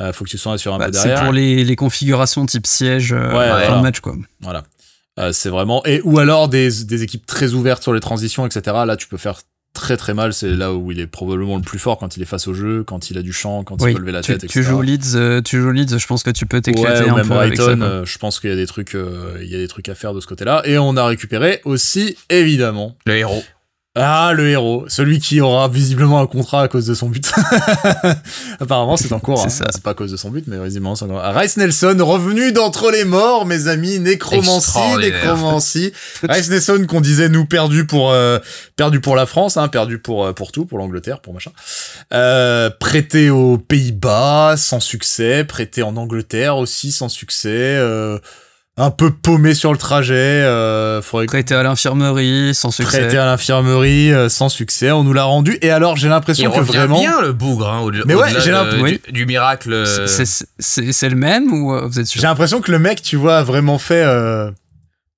Euh, faut que tu sois assuré un Bah, peu c'est derrière. pour les, les configurations type siège euh, Ouais, fin voilà. de match quoi. Voilà. Euh, c'est vraiment et ou alors des, des équipes très ouvertes sur les transitions, etc. Là, tu peux faire très très mal. C'est là où il est probablement le plus fort quand il est face au jeu, quand il a du champ, quand il peut lever la tu, tête, tu etc. joues Leeds, euh, tu joues Leeds, je pense que tu peux Ouais, t'éclater ou un même peu avec ça. Brighton. euh, je pense qu'il y a des trucs, euh, il y a des trucs à faire de ce côté-là. Et on a récupéré aussi évidemment Le héros. Ah le héros, celui qui aura visiblement un contrat à cause de son but. Apparemment, c'est en cours. C'est hein. ça. C'est pas à cause de son but, mais visiblement, c'est Rice Nelson revenu d'entre les morts, mes amis. Nécromancie, nécromancie. Rice Nelson qu'on disait nous perdu pour euh, perdu pour la France, hein, perdu pour euh, pour tout, pour l'Angleterre, pour machin. Euh, prêté aux Pays-Bas sans succès, prêté en Angleterre aussi sans succès. Euh, un peu paumé sur le trajet. Euh, faudrait Prêté à l'infirmerie, sans succès. prêter à l'infirmerie euh, sans succès. On nous l'a rendu. Et alors, j'ai l'impression que revient vraiment. bien le bougre, hein, au- Mais ouais, j'ai l'impression- du, du miracle. euh, C'est- c'est- C'est c'est le même ou euh, vous êtes sûr? J'ai l'impression que le mec, tu vois, a vraiment fait. euh,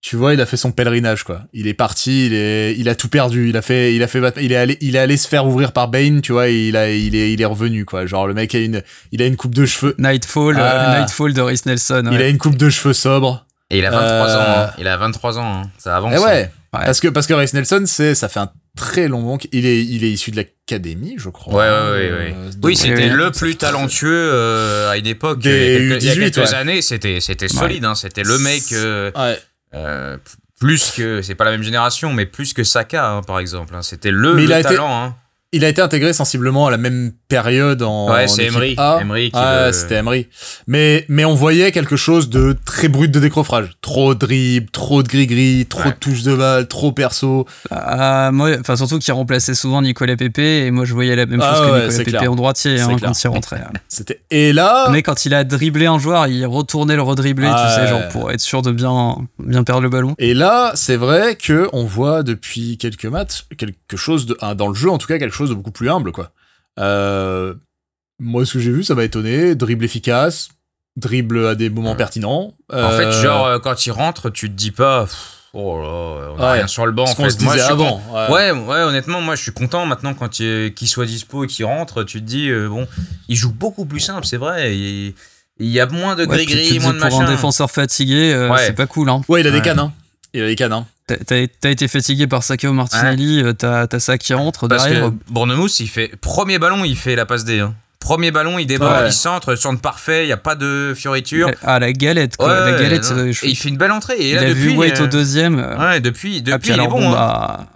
tu vois, il a fait son pèlerinage, quoi. Il est parti, il est, il a tout perdu. Il a fait, il a fait, il est allé, il est allé se faire ouvrir par Bane, tu vois. Et il a, il est, il est revenu, quoi. Genre le mec a une, il a une coupe de cheveux, Nightfall, Ah. euh, Nightfall de Rhys Nelson. il a une coupe de cheveux sobre. Et il a 23 Euh, ans. hein. Il a 23 ans. hein. Ça avance. Eh ouais. Ouais. Parce que, parce que Race Nelson, c'est, ça fait un très long moment. qu'il- Il est, il est issu de l'académie, je crois. Ouais, ouais, ouais, ouais. Euh, Oui, c'était le plus talentueux euh, à une époque. Des il y a quelques, il y a U18, quelques ouais. années, c'était c'était solide. Hein. C'était le mec euh, Ouais. euh, plus que c'est pas la même génération, mais plus que Saka, hein, par exemple. hein. C'était le, Mais il le a été- talent. Hein. Il a été intégré sensiblement à la même période en. Ouais, c'est Emery. A. Emery qui Ouais, le- c'était Emery. Mais, mais on voyait quelque chose de très brut de décroffrage. Trop de dribble, trop de gris-gris, trop Ouais. de touches de balle, trop perso. Ah, moi, enfin surtout qu'il remplaçait souvent Nicolas Pépé et moi je voyais la même Ah chose ouais, que c'est Nicolas Pépé clair. en droitier hein, quand il rentrait. C'était, et là. Mais quand il a dribblé un joueur, il retournait le redribbler, Ah tu sais, ouais. genre pour être sûr de bien, bien perdre le ballon. Et là, c'est vrai que on voit depuis quelques matchs quelque chose de, ah, dans le jeu en tout cas, quelque chose de beaucoup plus humble, quoi. Euh, moi, ce que j'ai vu, ça m'a étonné. Dribble efficace, dribble à des moments Ouais. pertinents. En fait, Euh, genre, euh, quand il rentre, tu te dis pas, pff, oh là, on a Ouais. rien sur le banc. ce en fait. se Moi, disait je suis avant. con- Ouais, ouais, honnêtement, moi je suis content maintenant quand il, qu'il soit dispo et qu'il rentre. Tu te dis, euh, bon, il joue beaucoup plus simple, c'est vrai. Il, il y a moins de gris-gris, te dis moins de pour machin. un défenseur fatigué, euh, Ouais. c'est pas cool. Hein. Ouais, il a des cannes, hein. Il a des cannes, hein. T'as- été fatigué par Sakao Martinelli, euh, t'as ça qui rentre Parce derrière. que Bournemouth, il fait premier ballon, il fait la passe D. hein. Premier ballon, il déborde, Ouais. il centre, centre parfait, il y a pas de fioriture. Ah, la galette, quoi. Ouais, la galette. non. euh, je- Et il fait une belle entrée. Et il là, a depuis, vu White euh, au deuxième. euh, Ouais, depuis, depuis ah, puis il est alors, bon. bon, hein. bah,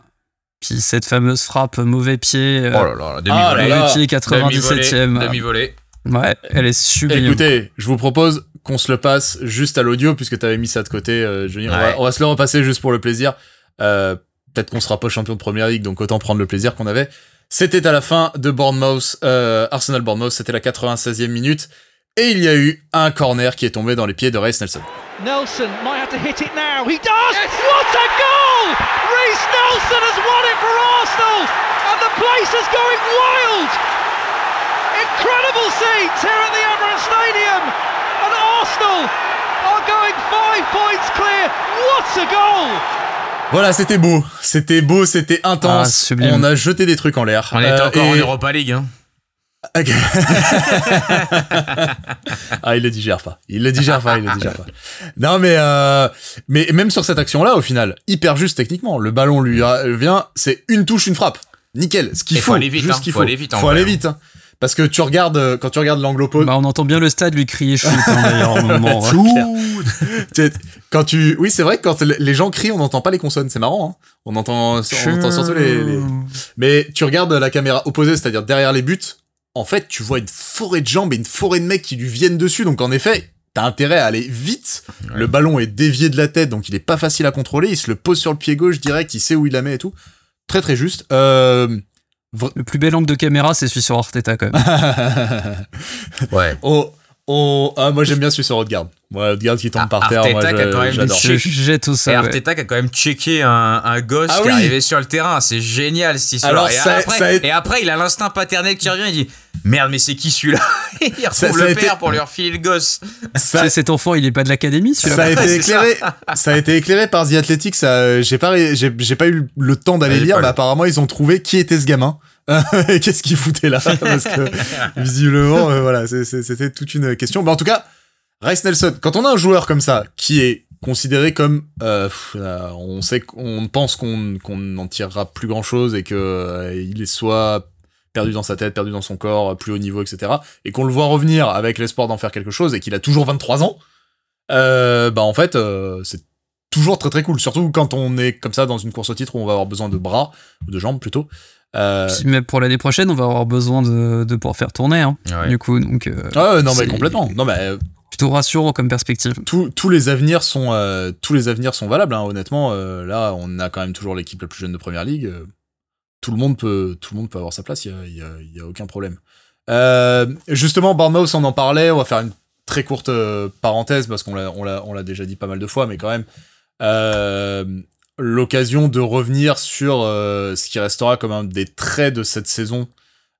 Puis cette fameuse frappe mauvais pied, Oh là là, Ah demi-volée. mauvais pied Demi-volée. 97ème. Demi-volée. Ouais, elle est sublime. Écoutez, je vous propose qu'on se le passe juste à l'audio puisque t'avais mis ça de côté, euh, Johnny. On, va, Ouais. on va se le repasser juste pour le plaisir. Euh, Peut-être qu'on sera pas champion de première ligue, donc autant prendre le plaisir qu'on avait. C'était à la fin de Bournemouth, euh, Arsenal Bournemouth, c'était la 96e minute. Et il y a eu un corner qui est tombé dans les pieds de Race Nelson. Nelson might have to hit it now. He does! What a goal! Reece Nelson has won it for Arsenal! And the place is going wild! Incredible scenes here at the Emirates Stadium! And Arsenal are going five points clear. What a goal! Voilà, c'était beau. C'était beau, c'était Ah, intense. sublime. on a jeté des trucs en l'air. On était Euh, encore en et- Europa League. Hein. Ah, il le digère pas. Il le digère pas, il le digère pas. Non, mais, euh, mais même sur cette action-là, au final, hyper juste techniquement. Le ballon lui vient, c'est une touche, une frappe. Nickel. Ce qu'il faut. faut aller vite, juste hein. ce qu'il Faut faut. aller vite, en Faut vrai, aller vite. hein. Parce que tu regardes, euh, quand tu regardes l'angle opposé. Bah, on entend bien le stade lui crier shoot hein, d'ailleurs au moment. hein. Tout. Tu sais, quand tu, oui, c'est vrai que quand les gens crient, on n'entend pas les consonnes. C'est marrant. Hein. On entend, on entend surtout les, les- Mais tu regardes la caméra opposée, c'est-à-dire derrière les buts. En fait, tu vois une forêt de jambes et une forêt de mecs qui lui viennent dessus. Donc en effet, t'as intérêt à aller vite. Le ballon est dévié de la tête, donc il est pas facile à contrôler. Il se le pose sur le pied gauche direct. Il sait où il la met et tout. Très très juste. Euh... Le plus bel angle de caméra, c'est celui sur Arteta quand même. Ouais. oh, oh, ah, moi j'aime bien celui sur Odegaard. Moi, Odegaard qui tombe Ah, par terre, moi Arteta quand je- même Et ouais. Qui a quand même checké un, un gosse Ah qui oui. est arrivé sur le terrain. C'est génial cette histoire. Alors, et, ça- après, ça a- et après, il a l'instinct paternel qui revient. Il dit Merde, mais c'est qui celui-là? Il retrouve Ça- ça le père été- pour lui refiler le gosse. Ça- cet enfant, il est pas de l'académie celui-là. ça a été éclairé ça a été éclairé par The Athletic ça euh, j'ai pas j'ai pas eu le temps d'aller lire mais apparemment ils ont trouvé qui était ce gamin qu'est-ce qu'il foutait là parce que visiblement euh, voilà c'était toute une question mais en tout cas Rice Nelson quand on a un joueur comme ça qui est considéré comme euh, pff, on sait qu'on pense qu'on n'en tirera plus grand chose et que euh, il est soit perdu dans sa tête, perdu dans son corps, plus haut niveau, etc. Et qu'on le voit revenir avec l'espoir d'en faire quelque chose et qu'il a toujours 23 ans, euh, bah en fait, c'est toujours très très cool. Surtout quand on est comme ça dans une course au titre où on va avoir besoin de bras, ou de jambes plutôt. Euh, même pour l'année prochaine, on va avoir besoin de, de pouvoir faire tourner. hein, Ouais. Du coup, donc euh, ah non mais complètement. Non mais euh, plutôt rassurant comme perspective. tous tous les avenirs sont euh, tous les avenirs sont valables. Hein, honnêtement, là on a quand même toujours l'équipe la plus jeune de première ligue. tout le monde peut tout le monde peut avoir sa place. Il y a, il y a- il y a aucun problème. Justement, Bournemouth, on en parlait. On va faire une très courte parenthèse parce qu'on l'a, on déjà dit pas mal de fois, mais quand même, l'occasion de revenir sur euh, ce qui restera comme un des traits de cette saison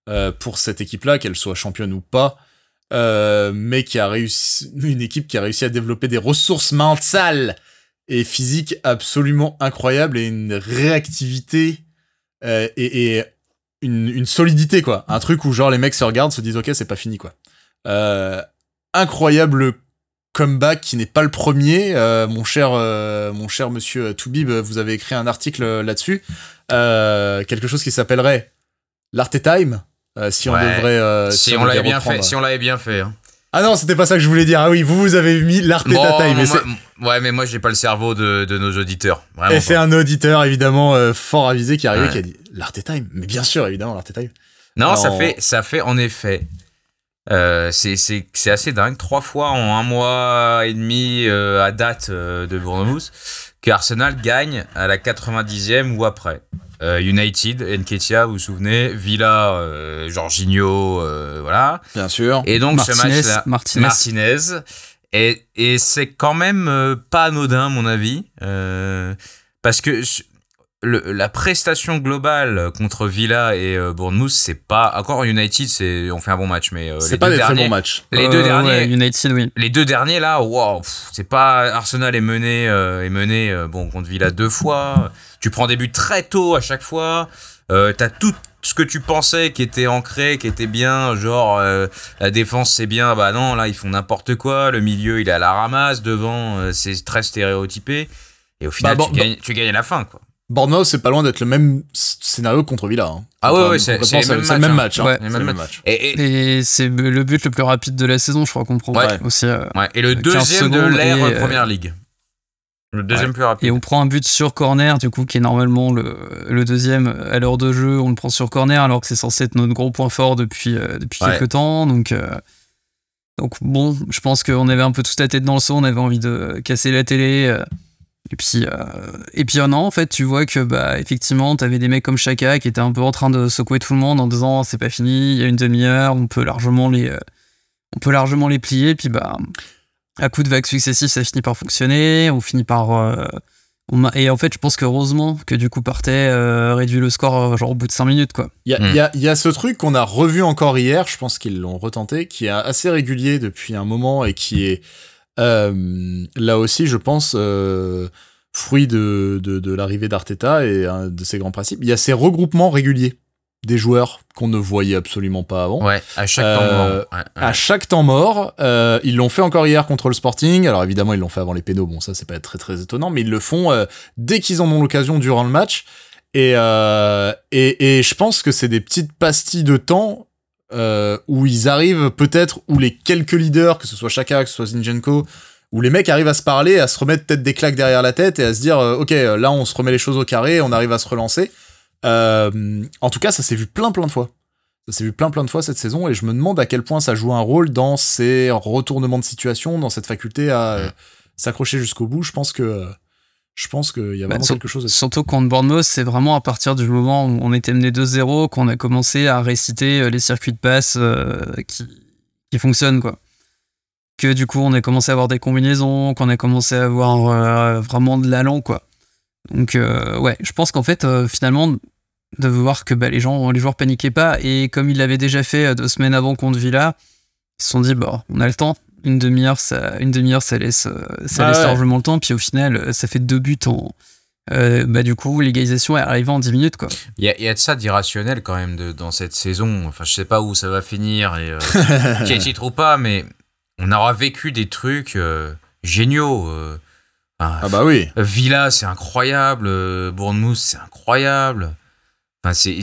euh, pour cette équipe-là, qu'elle soit championne ou pas, euh, mais qui a réussi, une équipe qui a réussi à développer des ressources mentales et physiques absolument incroyables et une réactivité et, une, une solidité quoi, un truc où genre les mecs se regardent, se disent ok c'est pas fini quoi. Incroyable comeback qui n'est pas le premier. Euh, mon cher, euh, mon cher monsieur Toubib, vous avez écrit un article là-dessus, euh, quelque chose qui s'appellerait l'Arte Time. si on Ouais. devrait, euh, si, on on l'avait bien reprendre. fait, si on l'avait bien fait. hein. Ah non, c'était pas ça que je voulais dire. Ah oui, vous vous avez mis l'Arteta Bon, Time. Moi- ouais, mais moi j'ai pas le cerveau de, de nos auditeurs. Et c'est un auditeur évidemment fort avisé qui est arrivé Ouais. qui a dit l'Arte Time. Mais bien sûr, évidemment l'Arte Time. Non, ça fait, ça fait en effet. Euh, c'est c'est- c'est assez dingue. Trois fois en un mois et demi euh, à date euh, de Bournemouth que Arsenal gagne à la 90e ou après. Euh, United, Nketiah, vous vous souvenez, Villa, euh, Jorginho, euh, voilà. Bien sûr. Et donc ce Martinez, match-là, Martinez. Martinez. Et, et c'est quand même euh, pas anodin, à mon avis, euh, parce que le- la prestation globale contre Villa et euh, Bournemouth, c'est pas encore United, c'est on fait un bon match, mais euh, C'est les pas deux des très derniers, bons matchs. les Euh, deux ouais, derniers, United, oui. les deux derniers là, wow, pff, c'est pas Arsenal est mené, euh, est mené euh, bon contre Villa deux fois. Tu prends des buts très tôt à chaque fois. Euh, T'as tout ce que tu pensais qui était ancré, qui était bien, genre euh, la défense c'est bien, bah non là ils font n'importe quoi. Le milieu il est à la ramasse, devant euh, c'est très stéréotypé. Et au final Bah, bon, tu, gagnes, tu gagnes à la fin quoi. Bournemouth, c'est pas loin d'être le même scénario contre Villa. hein. Ah ouais, c'est- le même match. hein. Ouais. C'est Les le mêmes même match. Et, et, Et c'est le but le plus rapide de la saison, je crois qu'on prend Ouais. aussi. euh, ouais, et le 15 deuxième de l'ère euh, première ligue. Le deuxième plus rapide. Et on prend un but sur corner, du coup, qui est normalement le, le deuxième à l'heure de jeu. On le prend sur corner, alors que c'est censé être notre gros point fort depuis, euh, depuis Ouais. quelques temps. Donc, euh, donc, bon, je pense qu'on avait un peu toute la tête dans le seau. On avait envie de casser la télé. Et puis, euh, et puis, euh, non, en fait, tu vois que, bah, effectivement, t'avais des mecs comme Chaka qui étaient un peu en train de secouer tout le monde en disant c'est pas fini, il y a une demi-heure, on peut largement les, euh, on peut largement les plier. Puis, bah, à coup de vagues successives, ça finit par fonctionner. On finit par. euh, on et en fait, je pense que heureusement que du coup Partey euh, réduit le score genre au bout de 5 minutes quoi. Il y, a- il y a, il y a ce truc qu'on a revu encore hier, je pense qu'ils l'ont retenté, qui est assez régulier depuis un moment et qui est euh, là aussi, je pense, euh, fruit de, de, de l'arrivée d'Arteta et euh, de ses grands principes. Il y a ces regroupements réguliers des joueurs qu'on ne voyait absolument pas avant. Ouais, à chaque Euh, temps mort. Ouais, ouais. À chaque temps mort, euh, ils l'ont fait encore hier contre le Sporting. Alors évidemment, ils l'ont fait avant les pénaux. Bon, ça c'est pas très très étonnant, mais ils le font euh, dès qu'ils en ont l'occasion durant le match. Et, euh, et et je pense que c'est des petites pastilles de temps euh, où ils arrivent peut-être où les quelques leaders, que ce soit Chaka, que ce soit Zinchenko, où les mecs arrivent à se parler, à se remettre peut-être des claques derrière la tête et à se dire euh, ok là on se remet les choses au carré, on arrive à se relancer. Euh, en tout cas, ça s'est vu plein plein de fois. Ça s'est vu plein plein de fois cette saison et je me demande à quel point ça joue un rôle dans ces retournements de situation, dans cette faculté à euh, s'accrocher jusqu'au bout. Je pense que je pense qu'il y a Bah, vraiment quelque chose. à- Surtout contre Bournemouth, c'est vraiment à partir du moment où on était mené 2-0 qu'on a commencé à réciter euh, les circuits de passe euh, qui, qui fonctionnent quoi. Que du coup on a commencé à avoir des combinaisons, qu'on a commencé à avoir euh, vraiment de l'allant quoi. Donc euh, ouais, je pense qu'en fait finalement de voir que bah, les gens, les joueurs paniquaient pas et comme ils l'avaient déjà fait deux semaines avant contre Villa, ils se sont dit bah on a le temps, une demi-heure ça, une demi-heure ça laisse, euh, ça Ah laisse ouais. largement le temps puis au final euh, ça fait deux buts en euh, bah du coup l'égalisation est arrivée en 10 minutes quoi. Il y, a, il y a de ça d'irrationnel quand même de, dans cette saison. Enfin, je sais pas où ça va finir et euh, qui est titre ou pas, mais on aura vécu des trucs euh, géniaux. euh. Ah bah oui. Villa, c'est incroyable. Bournemouth, c'est incroyable. Enfin, c'est,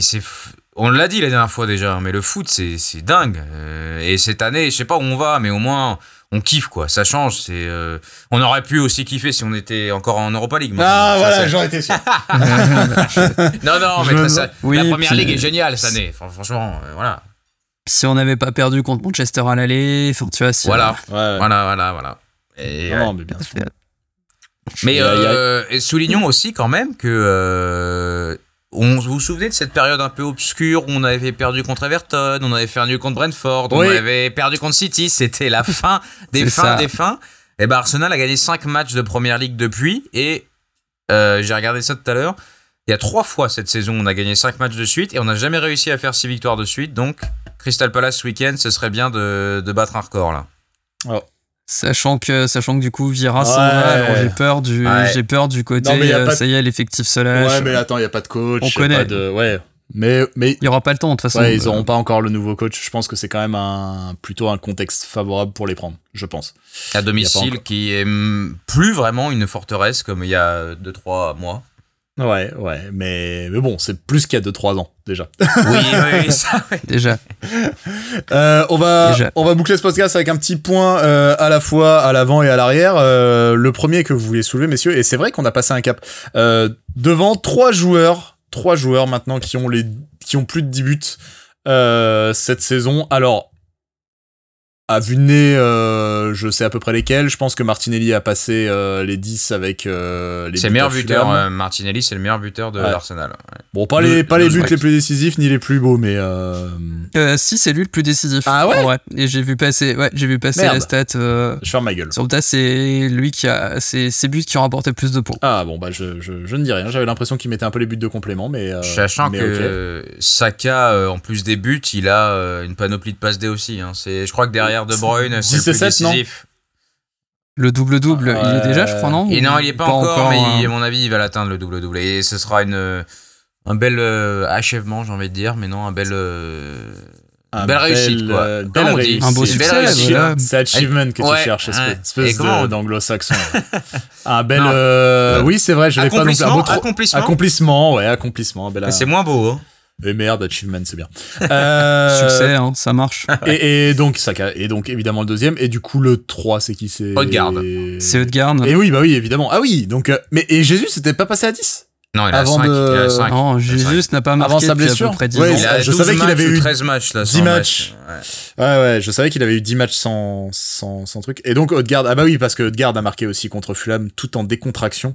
on l'a dit la dernière fois déjà, mais le foot, c'est, c'est dingue. Euh, et cette année, je sais pas où on va, mais au moins, on kiffe, quoi. Ça change. C'est, euh, on aurait pu aussi kiffer si on était encore en Europa League. Ah Ça, voilà, c'est- j'en étais sûr. Non, non, mais me très- ça- Oui, la première ligue est géniale cette année. Fran- Franchement, euh, voilà. Si on n'avait pas perdu contre Manchester à l'aller, enfin tu vois si Voilà, Ouais, ouais. voilà, voilà, voilà. Et, Non, euh, mais bien sûr. mais euh, soulignons aussi quand même que euh, on, vous vous souvenez de cette période un peu obscure où on avait perdu contre Everton, on avait nul contre Brentford, Oui. on avait perdu contre City, c'était la fin des fins ça. des fins. Et ben Arsenal a gagné 5 matchs de première ligue depuis et euh, j'ai regardé ça tout à l'heure. Il y a trois fois cette saison, on a gagné 5 matchs de suite et on n'a jamais réussi à faire 6 victoires de suite. Donc, Crystal Palace ce week-end, ce serait bien de, de battre un record là. Sachant que, sachant que du coup, Vieira s'en Ouais. va, alors j'ai peur du, Ouais. j'ai peur du côté, Non, euh, de- ça y est, l'effectif se lâche. Ouais, mais attends, il y a pas de coach. On y a connaît. pas de- Ouais. Mais, mais Il y aura pas le temps, de toute façon. ouais, ils Euh, auront pas encore le nouveau coach. Je pense que c'est quand même un, plutôt un contexte favorable pour les prendre, je pense. À domicile, qui est plus vraiment une forteresse comme il y a 2-3 mois. Ouais, ouais. Mais, mais bon, c'est plus qu'il y a 2-3 ans, déjà. Oui, oui, oui, ça, oui. Déjà. Euh, on va Déjà. on va boucler ce podcast avec un petit point euh, à la fois à l'avant et à l'arrière. Euh, le premier que vous voulez soulever, messieurs, et c'est vrai qu'on a passé un cap euh, devant trois joueurs, trois joueurs maintenant qui ont les qui ont plus de 10 buts euh, cette saison. Alors à vue de nez, euh, je sais à peu près lesquels. Je pense que Martinelli a passé euh, les 10 avec euh, les C'est le meilleur buteur, euh, Martinelli, c'est le meilleur buteur de Ouais. l'Arsenal. ouais. Bon, pas Le- les pas le les buts les plus décisifs ni les plus beaux, mais euh, Euh, si, c'est lui le plus décisif. Ah ouais vrai. Et j'ai vu passer, ouais, j'ai vu passer Merde. la stat. Euh, je ferme ma gueule. sur le tas, c'est lui qui a, c'est ses buts qui ont rapporté plus de points. Ah bon bah je, je, je ne dis rien, j'avais l'impression qu'il mettait un peu les buts de complément mais euh, Sachant mais que ok. euh, Saka, euh, en plus des buts, il a euh, une panoplie de passes D aussi. hein. C'est, je crois que derrière De Bruyne, c'est le 10 et plus 7, non décisif. Le double-double, il est déjà, je crois, non Et non, il est pas, encore, mais hein. il- à mon avis, il va l'atteindre le double-double. Et ce sera une, un bel euh, achèvement, j'ai envie de dire, mais non, un bel. euh, Un belle réussite, quoi. euh, belle réussite. Un beau succès, réussite, voilà. C'est achievement que Ouais, tu cherches, espèce, ouais. Et espèce d'anglo-saxon. ouais. un bel... Euh, oui c'est vrai, je l'ai pas non plus. Un Accomplissement, beau tro- accomplissement. accomplissement, ouais, accomplissement. un bel- c'est moins beau, hein. Et merde, achievement, c'est bien. Euh, Succès, hein, ça marche. Et, et donc, Saka, et donc évidemment le deuxième, et du coup le 3, c'est qui? C'est Odegaard. C'est Odegaard. Et oui, bah oui, évidemment. Ah oui, donc... euh, mais et Jésus, c'était pas passé à 10 Non, il a Avant 5. de- Il a 5. Non, Jésus n'a pas marqué Avant sa blessure peu près 10 Ouais, ans. Il a je 12 savais qu'il avait eu 13 matchs, là. 10 sans matchs. Ouais. Ouais, ouais, je savais qu'il avait eu 10 matchs sans, sans, sans truc. Et donc, Odegaard, ah bah oui, parce que Odegaard a marqué aussi contre Fulham tout en décontraction.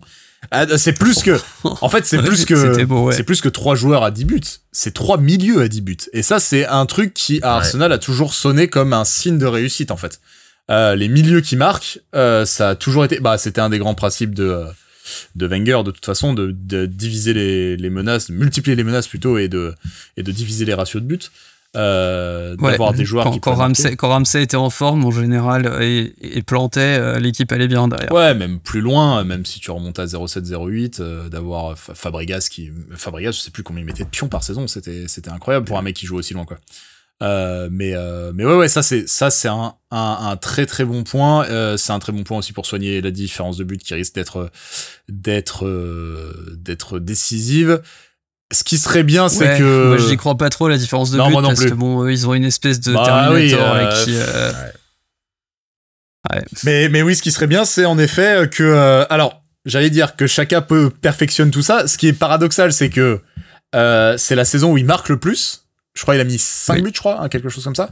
Ah, c'est plus que, en fait, c'est plus que, ouais. c'est plus que 3 joueurs à 10 buts. C'est 3 milieux à 10 buts. Et ça, c'est un truc qui, à Ouais. Arsenal, a toujours sonné comme un signe de réussite, en fait. Euh, les milieux qui marquent, euh, ça a toujours été, bah, c'était un des grands principes de, euh, de Wenger, de toute façon, de, de diviser les, les menaces, de multiplier les menaces plutôt, et de, et de diviser les ratios de buts. Euh, Ouais, d'avoir des joueurs quand, qui quand. Ramsey, quand Ramsey était en forme, en général, et, et plantait, euh, l'équipe allait bien derrière. Ouais, même plus loin, même si tu remontes à 0,7-0,8, euh, d'avoir Fa- Fabregas qui, Fabregas, je sais plus combien il mettait de pions par saison, c'était, c'était incroyable pour un mec qui joue aussi loin, quoi. Euh, mais, euh, mais ouais, ouais, ça c'est, ça c'est un, un, un très très bon point. Euh, c'est un très bon point aussi pour soigner la différence de but qui risque d'être, d'être, euh, d'être décisive. Ce qui serait bien, c'est Ouais, que. Moi, j'y crois pas trop la différence de Non, but moi non parce plus. que bon, eux, ils ont une espèce de Bah Terminator oui, et qui. ouais. Mais, mais oui, ce qui serait bien, c'est en effet que. alors, j'allais dire que chacun peut perfectionne tout ça. Ce qui est paradoxal, c'est que c'est la saison où il marque le plus. Je crois qu'il a mis 5 Oui. buts, je crois, hein, quelque chose comme ça.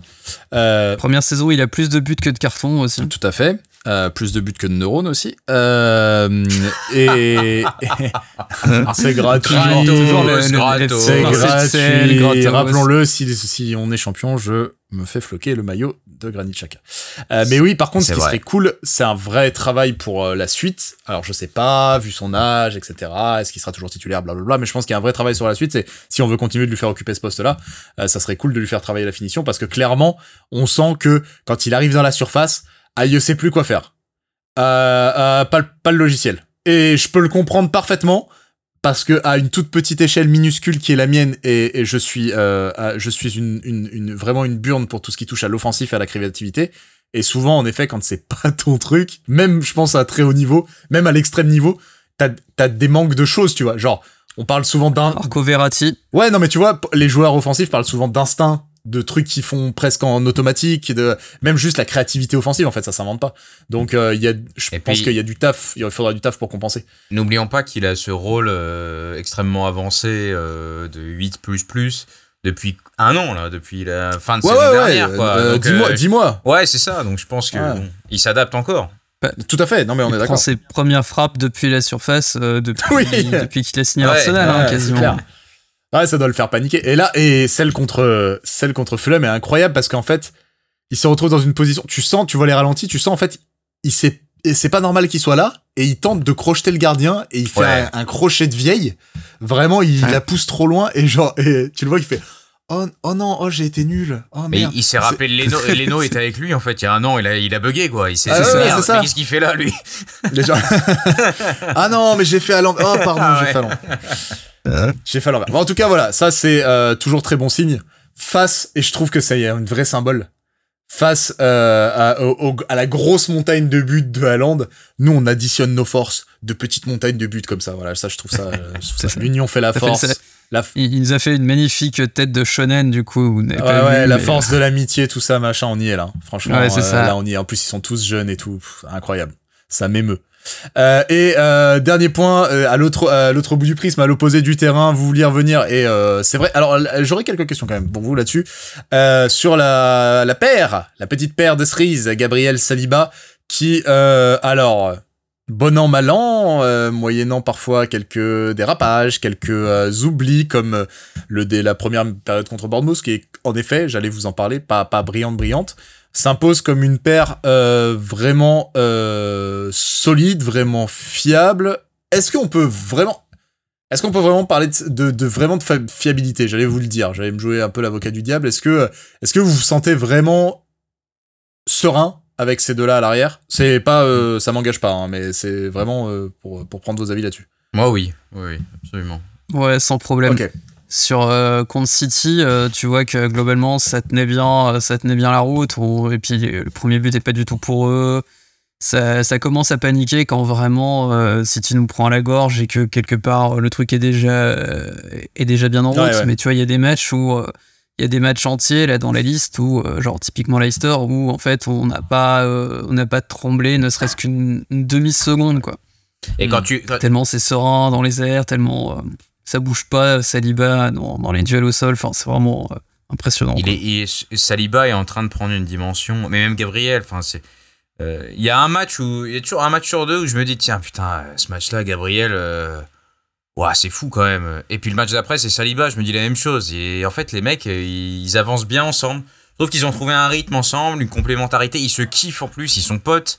Euh, Première saison, il a plus de buts que de cartons aussi. tout à fait. Euh, plus de buts que de neurones aussi. Euh, et c'est gratuit. C'est gratuit. Rappelons-le, si, si on est champion, je me fais floquer le maillot de Granit Xhaka. Euh, mais oui, par contre, ce qui vrai. serait cool, c'est un vrai travail pour euh, la suite. Alors, je sais pas, vu son âge, etc. Est-ce qu'il sera toujours titulaire, blablabla. Mais je pense qu'il y a un vrai travail sur la suite. C'est si on veut continuer de lui faire occuper ce poste-là, euh, ça serait cool de lui faire travailler la finition parce que clairement, on sent que quand il arrive dans la surface, ah, il sait plus quoi faire. Euh, euh, pas, le- pas le logiciel. Et je peux le comprendre parfaitement parce que à une toute petite échelle minuscule qui est la mienne et, et je suis euh, je suis une, une, une vraiment une burne pour tout ce qui touche à l'offensif et à la créativité et souvent en effet quand c'est pas ton truc même je pense à très haut niveau même à l'extrême niveau t'as t'as des manques de choses tu vois genre on parle souvent d'un Marco Verratti, ouais non mais tu vois les joueurs offensifs parlent souvent d'instinct de trucs qui font presque en automatique et de même juste la créativité offensive en fait ça s'invente pas donc euh, il y a je Et pense qu'il y a du taf il faudra du taf pour compenser N'oublions pas qu'il a ce rôle euh, extrêmement avancé euh, de 8 depuis un an, là, depuis la fin de ouais saison ouais ouais dernière. Quoi. euh, Donc, dis-moi euh, dis-moi Ouais, c'est ça. Donc je pense que Ouais. bon, il s'adapte encore. tout à fait non mais on il est prend d'accord ses premières frappes depuis la surface, euh, depuis, Oui. depuis qu'il a signé à Ouais, Arsenal, hein, Ouais, c'est quasiment. Ouais, ça doit le faire paniquer. Et là, et celle contre, celle contre Fulham est incroyable parce qu'en fait, il se retrouve dans une position. Tu sens, tu vois les ralentis, tu sens en fait, il s'est, et c'est pas normal qu'il soit là. Et il tente de crocheter le gardien et il fait Ouais. un, un crochet de vieille. Vraiment, il Ouais. la pousse trop loin et genre, et tu le vois qui fait. Oh, oh non, oh j'ai été nul. Oh Mais merde. il s'est rappelé Leno, et Leno était avec lui en fait il y a un an, il a, il a bugué quoi. Il s'est Ah dit, ouais, ouais, merde, c'est ça. mais qu'est-ce qu'il fait là lui gens- ah non, mais j'ai fait à l'envers. Oh pardon, Ah j'ai fait à l'envers. J'ai fait à l'envers. Bon, en tout cas, voilà, ça c'est euh, toujours très bon signe. Face, et je trouve que ça y est, un vrai symbole. Face euh, à, au- au- à la grosse montagne de buts de Haaland, nous on additionne nos forces de petites montagnes de buts comme ça. Voilà, ça je trouve ça. euh, ça- ça. L'union fait la fait force. La, Il, il nous a fait une magnifique tête de shonen, du coup. Ouais, ouais, vu, la mais- force de l'amitié, tout ça, machin, on y est là. Franchement, Ouais, c'est euh, ça. là on y est. En plus, ils sont tous jeunes et tout. Pff, incroyable. Ça m'émeut. Euh, et euh, dernier point, euh, à l'autre à l'autre bout du prisme, à l'opposé du terrain, vous vouliez revenir et euh, c'est vrai. Alors j'aurais quelques questions quand même pour vous là-dessus Euh, sur la la paire, la petite paire de cerises, Gabriel Saliba, qui euh, alors bon an mal an, euh, moyennant parfois quelques dérapages, quelques euh, oublis comme euh, le dès la première période contre Bournemouth, qui est en effet, j'allais vous en parler, pas pas brillante brillante, s'impose comme une paire euh, vraiment euh, solide, vraiment fiable. Est-ce qu'on peut vraiment est-ce qu'on peut vraiment parler de, de, de vraiment de fiabilité? J'allais vous le dire, j'allais me jouer un peu l'avocat du diable. Est-ce que est-ce que vous vous sentez vraiment serein avec ces deux-là à l'arrière C'est pas, euh, ça m'engage pas, hein, mais c'est vraiment euh, pour pour prendre vos avis là-dessus. Moi oui, oui, oui, absolument. Ouais, sans problème. Sur euh, contre City, euh, tu vois que globalement ça tenait bien, ça tenait bien la route. Et puis le premier but est pas du tout pour eux. Ça, ça commence à paniquer quand vraiment euh, City nous prend à la gorge et que quelque part le truc est déjà euh, est déjà bien en route. Ouais, ouais. Mais tu vois, il y a des matchs où euh, il y a des matchs entiers là dans la liste où euh, genre typiquement Leicester où en fait on n'a pas euh, on n'a pas tremblé ne serait-ce qu'une une demi seconde quoi. Et quand tu, quand- Tellement c'est serein dans les airs, tellement euh, ça bouge pas, Saliba dans, dans les duels au sol, enfin c'est vraiment euh, impressionnant. il est, il Saliba est en train de prendre une dimension, mais même Gabriel, enfin c'est. euh, Il y a un match où il y a toujours un match sur deux où je me dis tiens putain ce match-là Gabriel, euh, ouah, c'est fou quand même. Et puis le match d'après c'est Saliba, je me dis la même chose. Et en fait les mecs euh, ils avancent bien ensemble. Je trouve qu'ils ont trouvé un rythme ensemble, une complémentarité. Ils se kiffent en plus, ils sont potes.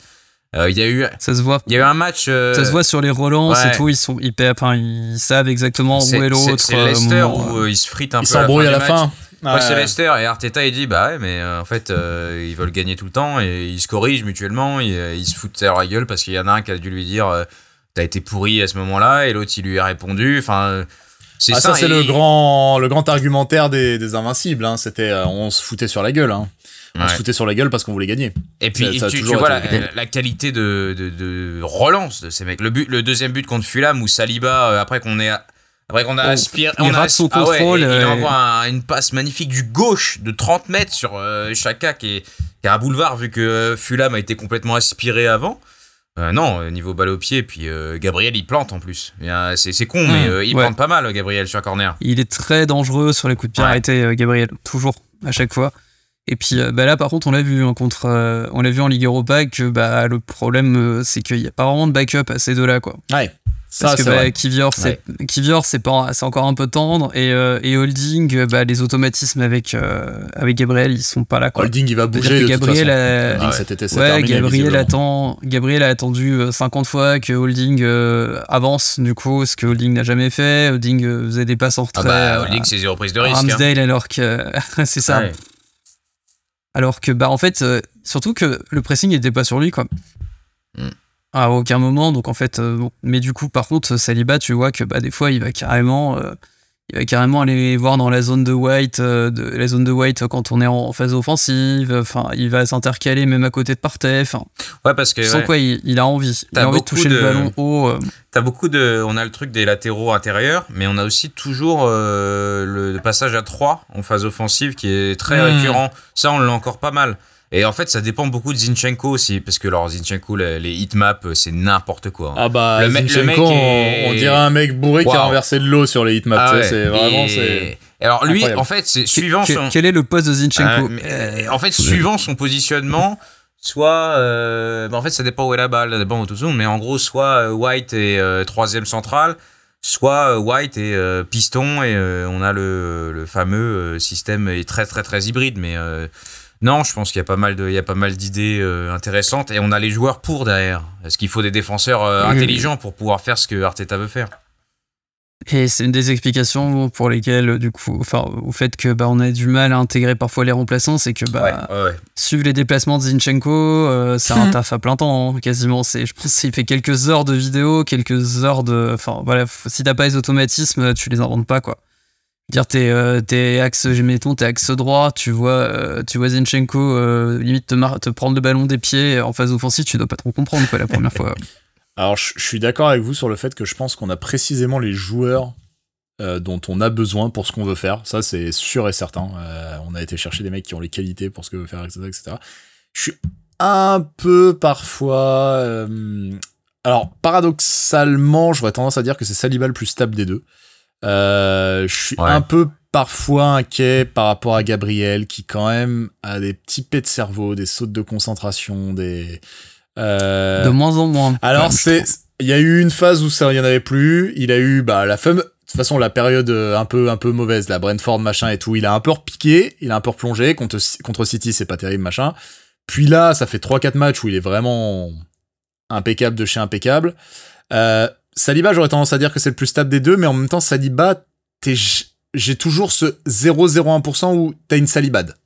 Euh, Il y a eu, Ça se voit. il y a eu un match. euh, Ça se voit sur les relances ouais. et tout, ils sont hyper, enfin ils savent exactement où est l'autre. C'est euh, Leicester moment, où ils se fritent un peu. à la s'embrouille à la fin. Ouais, Ouais. c'est Leicester et Arteta il dit bah ouais mais euh, en fait euh, ils veulent gagner tout le temps et ils se corrigent mutuellement ils, ils se foutent sur la gueule parce qu'il y en a un qui a dû lui dire euh, t'as été pourri à ce moment-là et l'autre il lui a répondu enfin c'est Ah, ça, c'est et- le grand, le grand argumentaire des, des invincibles. Hein. C'était, euh, on se foutait sur la gueule. Hein. On Ouais. se foutait sur la gueule parce qu'on voulait gagner. et puis ça- et ça a tu, vois la, qualité de, de, de relance de ces mecs le but le deuxième but contre Fulham où Saliba euh, après qu'on ait après qu'on a Oh, aspiré on rate son ah ouais, contrôle, il euh, envoie un- une passe magnifique du gauche de 30 mètres sur Chaka qui est, qui est un boulevard vu que Fulham a été complètement aspiré avant Euh, non, euh, niveau balle au pied, puis euh, Gabriel il plante en plus. C'est c'est con, mais Mmh, euh, il ouais. plante pas mal, Gabriel, sur un corner. Il est très dangereux sur les coups de pied Ouais. arrêtés, euh, Gabriel, toujours, à chaque fois. Et puis euh, bah là, par contre, on l'a vu hein, contre, euh, on l'a vu en Ligue Europa que bah le problème euh, c'est qu'il n'y a pas vraiment de backup à ces deux-là quoi. Ouais. Ça, Parce que c'est bah, vrai. Kivior, c'est Kivior, c'est pas, c'est encore un peu tendre et, euh, et Holding, euh, bah, les automatismes avec euh, avec Gabriel, ils sont pas là quoi. Holding, il va bouger que de toute Gabriel, façon. a- Holding, Ouais. cet été, c'est ouais, terminé, Gabriel attend, Gabriel a attendu euh, 50 fois que Holding euh, avance du coup, ce que Holding n'a jamais fait. Holding euh, faisait des passes en Ah retrait. bah, euh, Holding, c'est zéro prise de risque. hein. Ramsdale alors que c'est ça. Ouais. Alors que, bah, en fait, euh, surtout que le pressing n'était pas sur lui, quoi. Mm. À aucun moment, donc en fait, euh, bon. mais du coup, par contre, Saliba, tu vois que bah, des fois, il va carrément, euh, il va carrément aller voir dans la zone de White, euh, de, la zone de White quand on est en phase offensive. Enfin, il va s'intercaler même à côté de Partey. Enfin, Ouais, parce que tu sens ouais, quoi, il, il a envie. Il a envie de toucher de- le ballon haut. euh. t'as beaucoup de. On a le truc des latéraux intérieurs, mais on a aussi toujours euh, le passage à 3 en phase offensive qui est très Hmm. récurrent. Ça, on l'a encore pas mal. Et en fait, ça dépend beaucoup de Zinchenko aussi, parce que alors, Zinchenko, les, les hitmaps, c'est n'importe quoi. hein. Ah bah, Le Zinchenko, mec on- est- on, dirait un mec bourré qui a renversé de l'eau sur les hitmaps. Ah tu sais, ouais. C'est vraiment, Et- Alors lui, incroyable. en fait, c'est suivant Que- son. Quel est le poste de Zinchenko Euh, mais, euh, en fait, suivant son positionnement, soit, euh, bah, en fait, ça dépend où est la balle, ça dépend où tout mais en gros, soit euh, White est euh, troisième central, soit euh, White et euh, Piston, et euh, on a le, le fameux euh, système est très très très hybride. Mais euh, non, je pense qu'il y a pas mal de, il y a pas mal d'idées euh, intéressantes, et on a les joueurs pour derrière. Est-ce qu'il faut des défenseurs euh, Oui. intelligents pour pouvoir faire ce que Arteta veut faire? Et c'est une des explications pour lesquelles, du coup, enfin, au fait que bah, on a du mal à intégrer parfois les remplaçants, c'est que bah, ouais, ouais. suivre les déplacements de Zinchenko, euh, c'est un taf à plein temps, hein, quasiment. C'est, je pense qu'il fait quelques heures de vidéo, quelques heures de. Enfin, voilà, si t'as pas les automatismes, tu les inventes pas, quoi. Dire t'es euh, t'es axe mettons t'es axe droit tu vois euh, tu vois Zinchenko euh, limite te, te prendre le ballon des pieds en phase offensive tu dois pas trop comprendre quoi la première fois Alors, je suis d'accord avec vous sur le fait que je pense qu'on a précisément les joueurs euh, dont on a besoin pour ce qu'on veut faire. Ça, c'est sûr et certain. Euh, on a été chercher des mecs qui ont les qualités pour ce que veut faire, etc., etc. Je suis un peu parfois. Alors, paradoxalement, j'aurais tendance à dire que c'est Saliba le plus stable des deux. Euh, je suis Ouais. un peu parfois inquiet par rapport à Gabriel, qui quand même a des petits pets de cerveau, des sautes de concentration, des. euh, de moins en moins alors c'est, il y a eu une phase où ça y en avait plus. Il a eu bah la fameuse, de toute façon la période euh, un peu un peu mauvaise, la Brentford machin et tout. Il a un peu repiqué, il a un peu replongé contre contre City, c'est pas terrible machin. Puis là, ça fait 3-4 matchs où il est vraiment impeccable de chez impeccable. Euh, Saliba, j'aurais tendance à dire que c'est le plus stable des deux, mais en même temps Saliba, t'es, j'ai toujours ce 0,01% où t'as une salibade.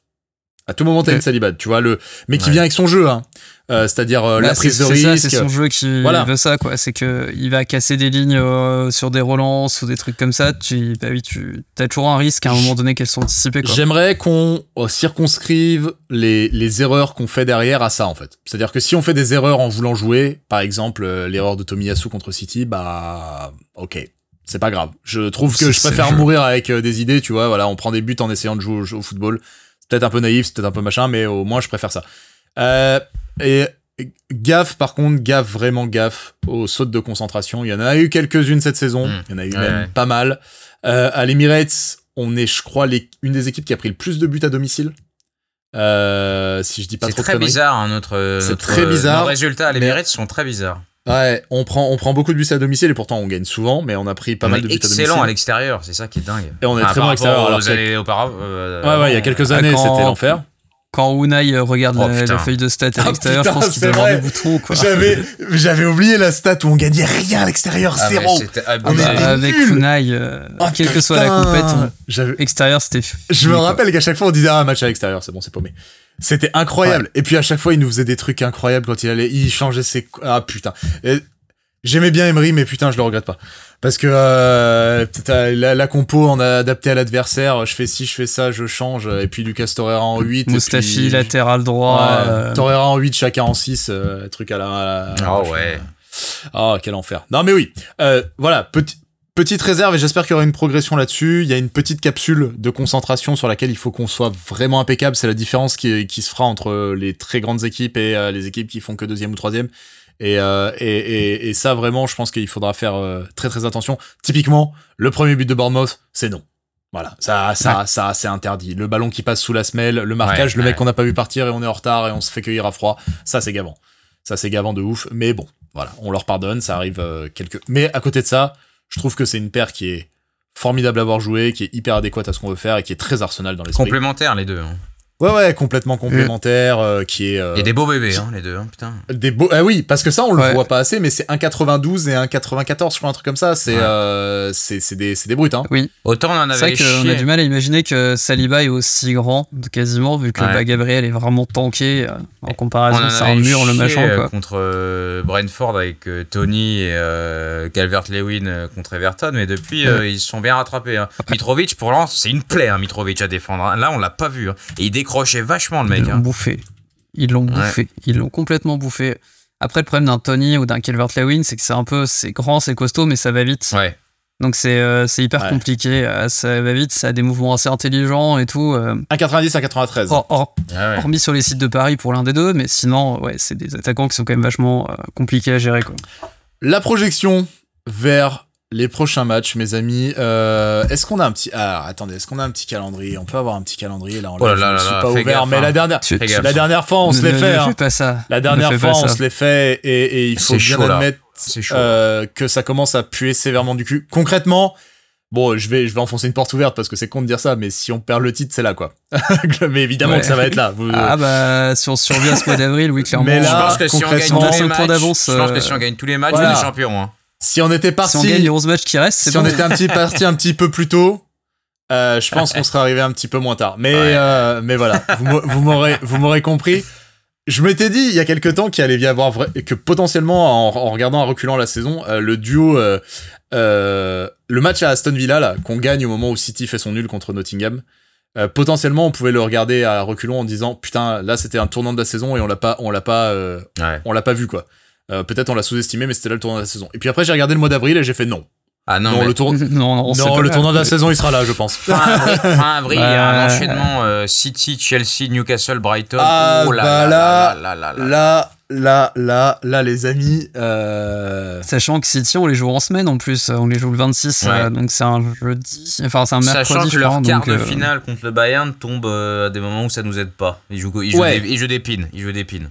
À tout moment, t'as Ouais. une salibade, tu vois le, mais qui Ouais. vient avec son jeu, hein. Euh, c'est-à-dire euh, Bah, la prise de risque. c'est son jeu qui Voilà. veut ça, quoi. C'est que il va casser des lignes euh, sur des relances ou des trucs comme ça. Tu, bah oui, tu as toujours un risque à un moment donné qu'elles sont anticipées, quoi. J'aimerais qu'on circonscrive les, les erreurs qu'on fait derrière à ça en fait. C'est-à-dire que si on fait des erreurs en voulant jouer, par exemple l'erreur de Tomiyasu contre City, bah ok, c'est pas grave. Je trouve que je préfère mourir avec des idées, tu vois. Voilà, on prend des buts en essayant de jouer au, au football. C'est peut-être un peu naïf, c'est peut-être un peu machin, mais au moins je préfère ça. Euh, et gaffe par contre, gaffe vraiment gaffe aux sautes de concentration. Il y en a eu quelques-unes cette saison, Mmh. il y en a eu Ouais, même ouais. pas mal. Euh, à l'Emirates, on est, je crois, les, une des équipes qui a pris le plus de buts à domicile. Euh, si je dis pas trop très bizarre, hein, notre, C'est notre- très bizarre, Nos résultats à l'Emirates sont très bizarres. Ouais, on prend, on prend beaucoup de buts à domicile et pourtant on gagne souvent, mais on a pris pas on mal de buts à domicile. excellent à l'extérieur, c'est ça qui est dingue. Et on est très bon à l'extérieur, alors années auparavant. euh, Ouais, ouais, il y a quelques années, c'était l'enfer. Quand Unai euh, regarde Oh, la, feuille de stats à Ah, l'extérieur, je pense qu'il c'est doit avoir vrai. des boutons, quoi. J'avais, j'avais oublié la stat où on gagnait rien à l'extérieur, Ah, zéro. Ah, Bah, avec. Unai, euh, Ah, quelle que soit la compète, on- extérieur, c'était. Je me rappelle qu'à chaque fois on disait ah un match à l'extérieur, c'est bon, c'est paumé. C'était incroyable. Et puis à chaque fois il nous faisait des trucs incroyables quand il allait, il changeait ses ah putain. Et J'aimais bien Emery mais putain je le regrette pas parce que euh, t'as la, la compo on a adapté à l'adversaire. Je fais ci, je fais ça, je change. Et puis Lucas Torreira en 8 et Mustafi, puis- latéral droit. Ouais, euh, Torreira en 8, chacun en 6, euh, truc à la. Ah ouais. Ah, quel enfer. Non, mais oui. Euh, voilà, petit- petite réserve et j'espère qu'il y aura une progression là-dessus. Il y a une petite capsule de concentration sur laquelle il faut qu'on soit vraiment impeccable. C'est la différence qui, qui se fera entre les très grandes équipes et euh, les équipes qui font que deuxième ou troisième. Et, euh, et, et, et ça, vraiment, je pense qu'il faudra faire euh, très très attention. Typiquement, le premier but de Bournemouth, c'est non. Voilà, ça, ça, ça, c'est interdit. Le ballon qui passe sous la semelle, le marquage, Ouais, le mec ouais. qu'on n'a pas vu partir et on est en retard et on se fait cueillir à froid, ça c'est gavant. Ça c'est gavant de ouf. Mais bon, voilà, on leur pardonne, ça arrive euh, quelques. Mais à côté de ça, je trouve que c'est une paire qui est formidable à avoir joué, qui est hyper adéquate à ce qu'on veut faire et qui est très Arsenal dans l'esprit. Complémentaires les deux. hein. Ouais, ouais, complètement complémentaire, euh, qui est. euh, Et des beaux bébés, hein, les deux, hein, putain. des beaux. Ah oui, parce que ça, on le Ouais. voit pas assez, mais c'est un 92 et un 94, je crois, un truc comme ça. C'est Ouais. euh, c'est c'est des, c'est des brutes, hein. Autant on en C'est vrai avait qu'on a du mal à imaginer que Saliba est aussi grand, quasiment, vu que Ouais. bah, Gabriel est vraiment tanké. euh, En On comparaison, c'est un avait mur, le machin, euh, quoi. Contre Brentford avec Tony et euh, Calvert-Lewin contre Everton, mais depuis euh, ils se sont bien rattrapés. hein. Mitrovic, pour l'instant, c'est une plaie, hein, Mitrovic à défendre. hein. Là, on l'a pas vu. hein. Et il décrochait vachement le Ils mec. l'ont hein. bouffé. Ils l'ont Ouais. bouffé. Ils l'ont complètement bouffé. Après, le problème d'un Tony ou d'un Calvert-Lewin, c'est que c'est un peu, c'est grand, c'est costaud, mais ça va vite. Ouais. Donc c'est euh, c'est hyper Ouais. compliqué. euh, Ça va vite, ça a des mouvements assez intelligents et tout. euh, Un 90, un 93. hor- hor- Ouais, ouais. hormis sur les sites de Paris pour l'un des deux, mais sinon, ouais, c'est des attaquants qui sont quand même vachement euh, compliqués à gérer. Quoi. La projection vers les prochains matchs, mes amis. Euh, est-ce qu'on a un petit. Ah, attendez, est-ce qu'on a un petit calendrier? On peut avoir un petit calendrier là. On Oh là là je suis là, pas ouvert, gaffe, mais hein. la dernière, tu- gaffe. la dernière fois, on se l'est fait. Ne hein. fais pas ça. La dernière fois, on se l'est fait et, et il faut bien chaud, admettre euh, que ça commence à puer sévèrement du cul. Concrètement, bon, je vais, je vais enfoncer une porte ouverte parce que c'est con de dire ça, mais si on perd le titre, c'est là, quoi. mais évidemment Ouais. que ça va être là. Vous- Ah bah, si on survit à ce mois d'avril, oui, clairement. Mais je là, pense que si on gagne concrètement, tous les cinq points matchs, d'avance, je pense que euh, si on gagne tous les matchs, on est champion. Hein. Si on était si parti, on gagne les 11 matchs qui restent, si bon. on était un petit parti un petit peu plus tôt, euh, je pense qu'on serait arrivé un petit peu moins tard. Mais, Ouais. euh, mais voilà, vous m'au- vous m'aurez, vous m'aurez compris. Je m'étais dit il y a quelque temps qu'il allait y avoir vrai, que potentiellement en, en regardant en reculant la saison, euh, le duo, le match à Aston Villa là, qu'on gagne au moment où City fait son nul contre Nottingham. potentiellement, on pouvait le regarder à reculons en disant putain, là c'était un tournant de la saison et on l'a pas, on l'a pas, Ouais. on l'a pas vu quoi. Euh, Peut-être on l'a sous-estimé, mais c'était là le tournant de la saison. Et puis après j'ai regardé le mois d'avril et j'ai fait non. Ah non, Non, mais le tour, non, non, le tournant de la saison, il sera là, je pense. fin avril, fin avril, il y a un enchaînement euh, City, Chelsea, Newcastle, Brighton. Ah, oh là bah là là, là là là là. Là, là, là, là, les amis. Euh... Sachant que City, on les joue en semaine en plus, on les joue le 26, Ouais. euh, donc c'est un jeudi, enfin c'est un mercredi. Sachant que leur quart donc, de euh, finale contre le Bayern tombe euh, à des moments où ça nous aide pas. Ils jouent, ils jouent, Ouais. des, ils jouent des pins. Ils jouent des pins.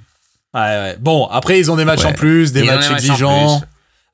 Ouais, ouais. Bon, après, ils ont des matchs Ouais. en plus, des Ils matchs exigeants.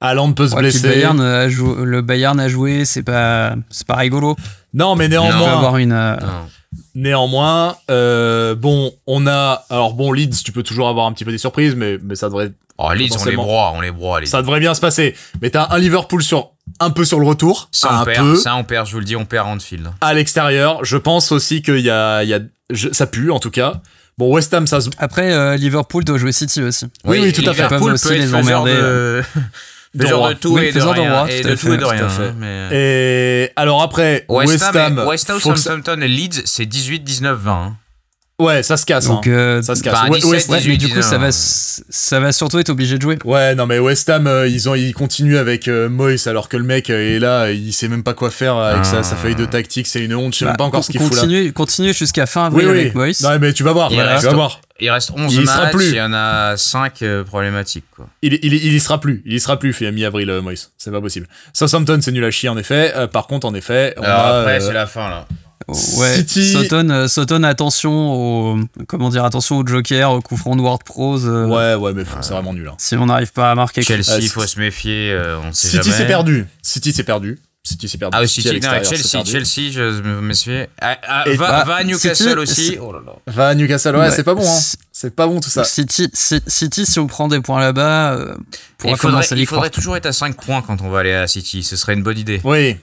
Haaland peut se ouais, blesser. le, Bayern a jou- le Bayern a joué, c'est pas, c'est pas rigolo. Non, mais néanmoins, avoir une. euh, Non. néanmoins, euh, bon, on a, alors bon, Leeds, tu peux toujours avoir un petit peu des surprises, mais, mais ça devrait, Oh, Leeds, on les broie, on les broie. Leeds. ça devrait bien se passer. Mais t'as un Liverpool sur, un peu sur le retour, Ça, un on perd, peu ça, on perd, je vous le dis, on perd Anfield. à l'extérieur. Je pense aussi qu'il y a, il y a, je- ça pue en tout cas. Bon, West Ham, ça se, Après, euh, Liverpool doit jouer City aussi. Oui, oui, tout à fait. Liverpool peut aussi être les faiseur emmerder, de, de roi. de tout Oui, et de rien. roi, et tout de à tout fait, et de rien. fait. hein, mais- Et alors après, West, Ham, West Ham, Southampton et Leeds, c'est 18, 19, 20. hein. Ouais, ça se casse. Donc, hein. euh, Ça se casse. bah, Ouais, 17, West- ouais, mais du 18, coup, ça va, 19. s- ça va surtout être obligé de jouer. Ouais, non mais West Ham, euh, ils ont, ils continuent avec euh, Moyes alors que le mec euh, est là, il sait même pas quoi faire avec sa, Ah. sa feuille de tactique, c'est une honte, je sais Bah, même pas encore ce qu'il fout là. continue, jusqu'à fin avril oui. avec Moyes. Non mais tu vas voir, Il tu reste- vas voir. Il reste 11 Il y sera matchs, plus. il y en a 5 problématiques. Quoi. Il, il, il y sera plus, il y sera plus, fait mi-avril euh, Moyes, c'est pas possible. Southampton c'est nul à chier en effet. Euh, par contre en effet, on Alors a, après, euh, c'est la fin là. Ouais, City- Sutton, euh, Sutton, attention au, comment dire, attention au Joker, au coup franc de Ward Pros. euh, ouais ouais mais c'est vraiment nul. Hein. Si on n'arrive pas à marquer. Chelsea, il faut se méfier, euh, on sait City jamais. c'est perdu, City c'est perdu, City c'est perdu. Ah oui, City City, non, Chelsea. Chelsea, je me méfier. Ah, ah, va, bah, va à Newcastle City, aussi. Oh là là. Va à Newcastle, ouais, Ouais. c'est pas bon, hein. C'est pas bon tout ça. City, C- City, si on prend des points là-bas, euh, Il faudrait, il toujours être à 5 points quand on va aller à City, ce serait une bonne idée. Oui,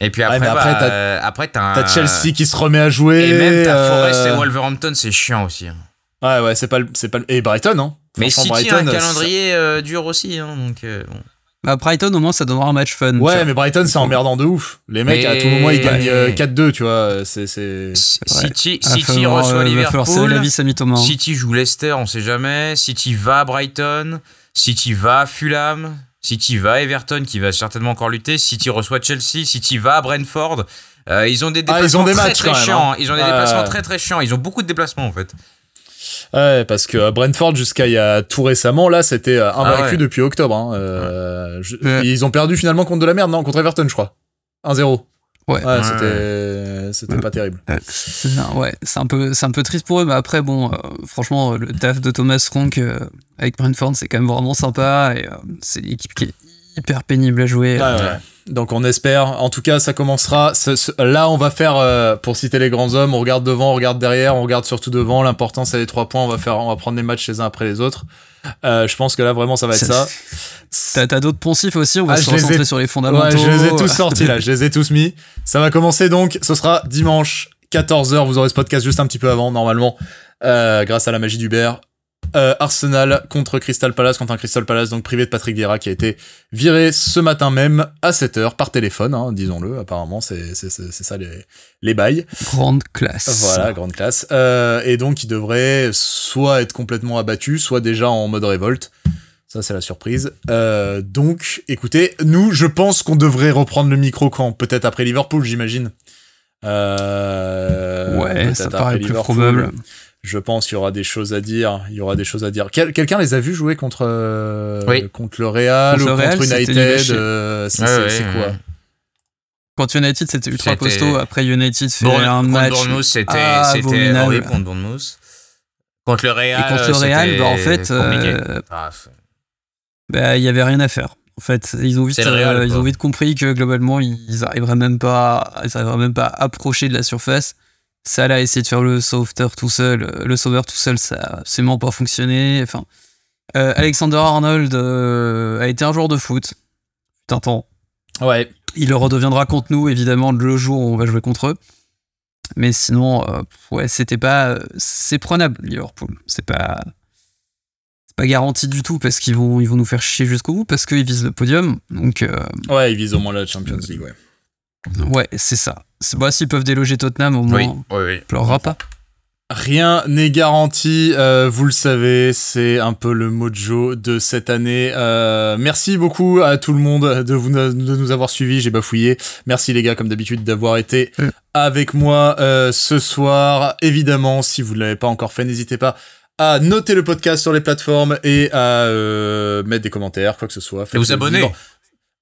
Et puis Ouais, après, mais après, bah, t'as- euh, après t'as Chelsea qui se remet à jouer. Et même t'as Forest euh, et Wolverhampton, c'est chiant aussi. hein. Ouais ouais, c'est pas le- c'est pas le- et Brighton hein. Mais City a un Brighton, calendrier euh, dur aussi, hein, donc euh, bon. Bah, Brighton, au moins, ça donnera un match fun. Ouais, mais Brighton, c'est emmerdant de ouf. Les mecs, Mais- à tout moment, ils gagnent euh, Ouais. 4-2, tu vois. C'est, c'est... City, Ah, City falloir, reçoit euh, la Liverpool. à mi-Thomas. hein. City joue Leicester, on sait jamais. City va à Brighton. City va à Fulham. City va à Everton, qui va certainement encore lutter. City reçoit Chelsea. City va à Brentford. Euh, ils ont des Ah, déplacements ils ont des très matchs, très quand même, chiants. hein. Ils ont des déplacements très très chiants. Ils ont beaucoup de déplacements en fait. Ouais, parce que Brentford, jusqu'à il y a tout récemment, là, c'était euh, invaincu Ah ouais. depuis octobre. Hein. Euh, je-. Ils ont perdu finalement contre de la merde, non Contre Everton, je crois. 1-0. Ouais. Ouais. c'était, c'était Ouais. pas terrible. C'est un- ouais, c'est un peu, c'est un peu triste pour eux, mais après, bon, euh, franchement, le taf de Thomas Ronk euh, avec Brentford, c'est quand même vraiment sympa et euh, c'est une équipe qui est hyper pénible à jouer. Ouais, ouais. Donc on espère. En tout cas, ça commencera. ce- ce- là, on va faire, euh, pour citer les grands hommes, on regarde devant, on regarde derrière, on regarde surtout devant. L'important, c'est les trois points. On va faire, on va prendre les matchs les uns après les autres. Euh, je pense que là, vraiment, ça va être ça. T'as, t'as d'autres poncifs aussi, on va Ah, se je les ai- recentrer sur les fondamentaux. Ouais, je les ai tous sortis là, je les ai tous mis. Ça va commencer donc, ce sera dimanche 14h, vous aurez ce podcast juste un petit peu avant normalement, euh, grâce à la magie d'Hubert. Euh, Arsenal contre Crystal Palace, contre un Crystal Palace donc privé de Patrick Vieira qui a été viré ce matin même à 7h par téléphone, hein, disons-le, apparemment c'est ça les, les bails. Grande classe. Voilà, grande classe. Euh, et donc il devrait soit être complètement abattu, soit déjà en mode révolte. Ça, c'est la surprise. Euh, donc, écoutez, nous, je pense qu'on devrait reprendre le micro quand Peut-être après Liverpool, j'imagine. Euh, Ouais, ça paraît plus Liverpool. probable. Je pense qu'il y aura des choses à dire. Il y aura des choses à dire. Quel- Quelqu'un les a vus jouer contre euh, Oui. contre le Real Contre ou le Real, contre United euh, C'est c'est- ouais, c'est quoi ouais. Contre United, c'était ultra costaud. Après, United fait Bourne- un contre match. Bournemouth, c'était c'était abominable. contre Bournemouth. Contre le Real, Et contre le Real, bah, en fait, euh, Ah, c'est- Bah, il y avait rien à faire. En fait, ils ont vite, Real, euh, ils ont vite compris que globalement, ils arriveraient même pas, ils arriveraient même pas à approcher de la surface. Salah a essayé de faire le sauveteur tout seul, euh, le sauveur tout seul, ça a absolument pas fonctionné. Enfin, euh, Alexander Arnold euh, a été un joueur de foot. Putain, temps. Ouais. Il le redeviendra contre nous, évidemment, le jour où on va jouer contre eux. Mais sinon, euh, ouais, c'était pas. C'est prenable, Liverpool. C'est pas. C'est pas garanti du tout parce qu'ils vont, ils vont nous faire chier jusqu'au bout parce qu'ils visent le podium. Donc, Ouais, ils visent au moins la Champions League, ouais. ouais, c'est ça. C'est bah, s'ils peuvent déloger Tottenham, au moins, Oui, on oui, oui. pleurera pas. Rien n'est garanti, euh, vous le savez, c'est un peu le mojo de cette année. Euh, merci beaucoup à tout le monde de, vous, de nous avoir suivis, j'ai bafouillé. Merci les gars, comme d'habitude, d'avoir été avec moi euh, ce soir. Évidemment, si vous ne l'avez pas encore fait, n'hésitez pas à noter le podcast sur les plateformes et à euh, mettre des commentaires, quoi que ce soit. Et vous abonner.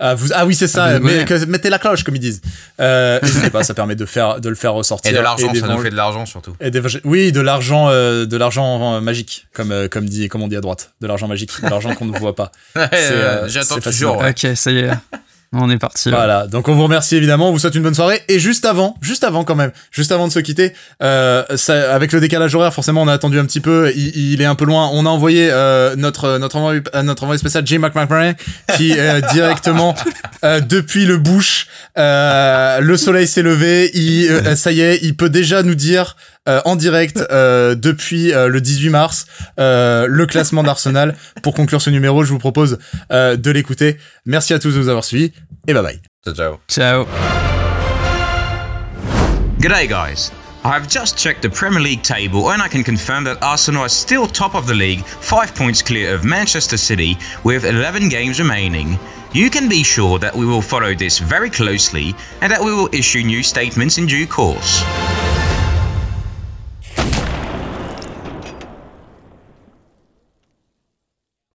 Ah, vous, ah oui, c'est ça. abonner. mais- que- mettez la cloche, comme ils disent. Euh, N'hésitez pas, ça permet de faire, de le faire ressortir. Et de l'argent, ça nous fait de l'argent surtout. et des- oui, de l'argent, euh, de l'argent euh, magique, comme euh, comme dit, comme on dit à droite, de l'argent magique, de l'argent qu'on ne voit pas. euh, J'attends toujours. Ok, ça y est. On est parti. là. Voilà. Donc on vous remercie évidemment, on vous souhaite une bonne soirée. Et juste avant, juste avant quand même, juste avant de se quitter, euh, ça, avec le décalage horaire, forcément, on a attendu un petit peu. Il, il est un peu loin. On a envoyé euh, notre notre envoyé euh, notre envoyé spécial J McMahon qui euh, directement euh, depuis le bush. euh, le soleil s'est levé. Il, euh, ça y est, il peut déjà nous dire euh, en direct euh, depuis euh, le 18 mars euh, le classement d'Arsenal. Pour conclure ce numéro, je vous propose euh, de l'écouter. Merci à tous de nous avoir suivis et bye bye. Ciao. Ciao. G'day, guys. I've just checked the Premier League table and I can confirm that Arsenal is still top of the league, 5 points clear of Manchester City, with 11 games remaining. You can be sure that we will follow this very closely and that we will issue new statements in due course.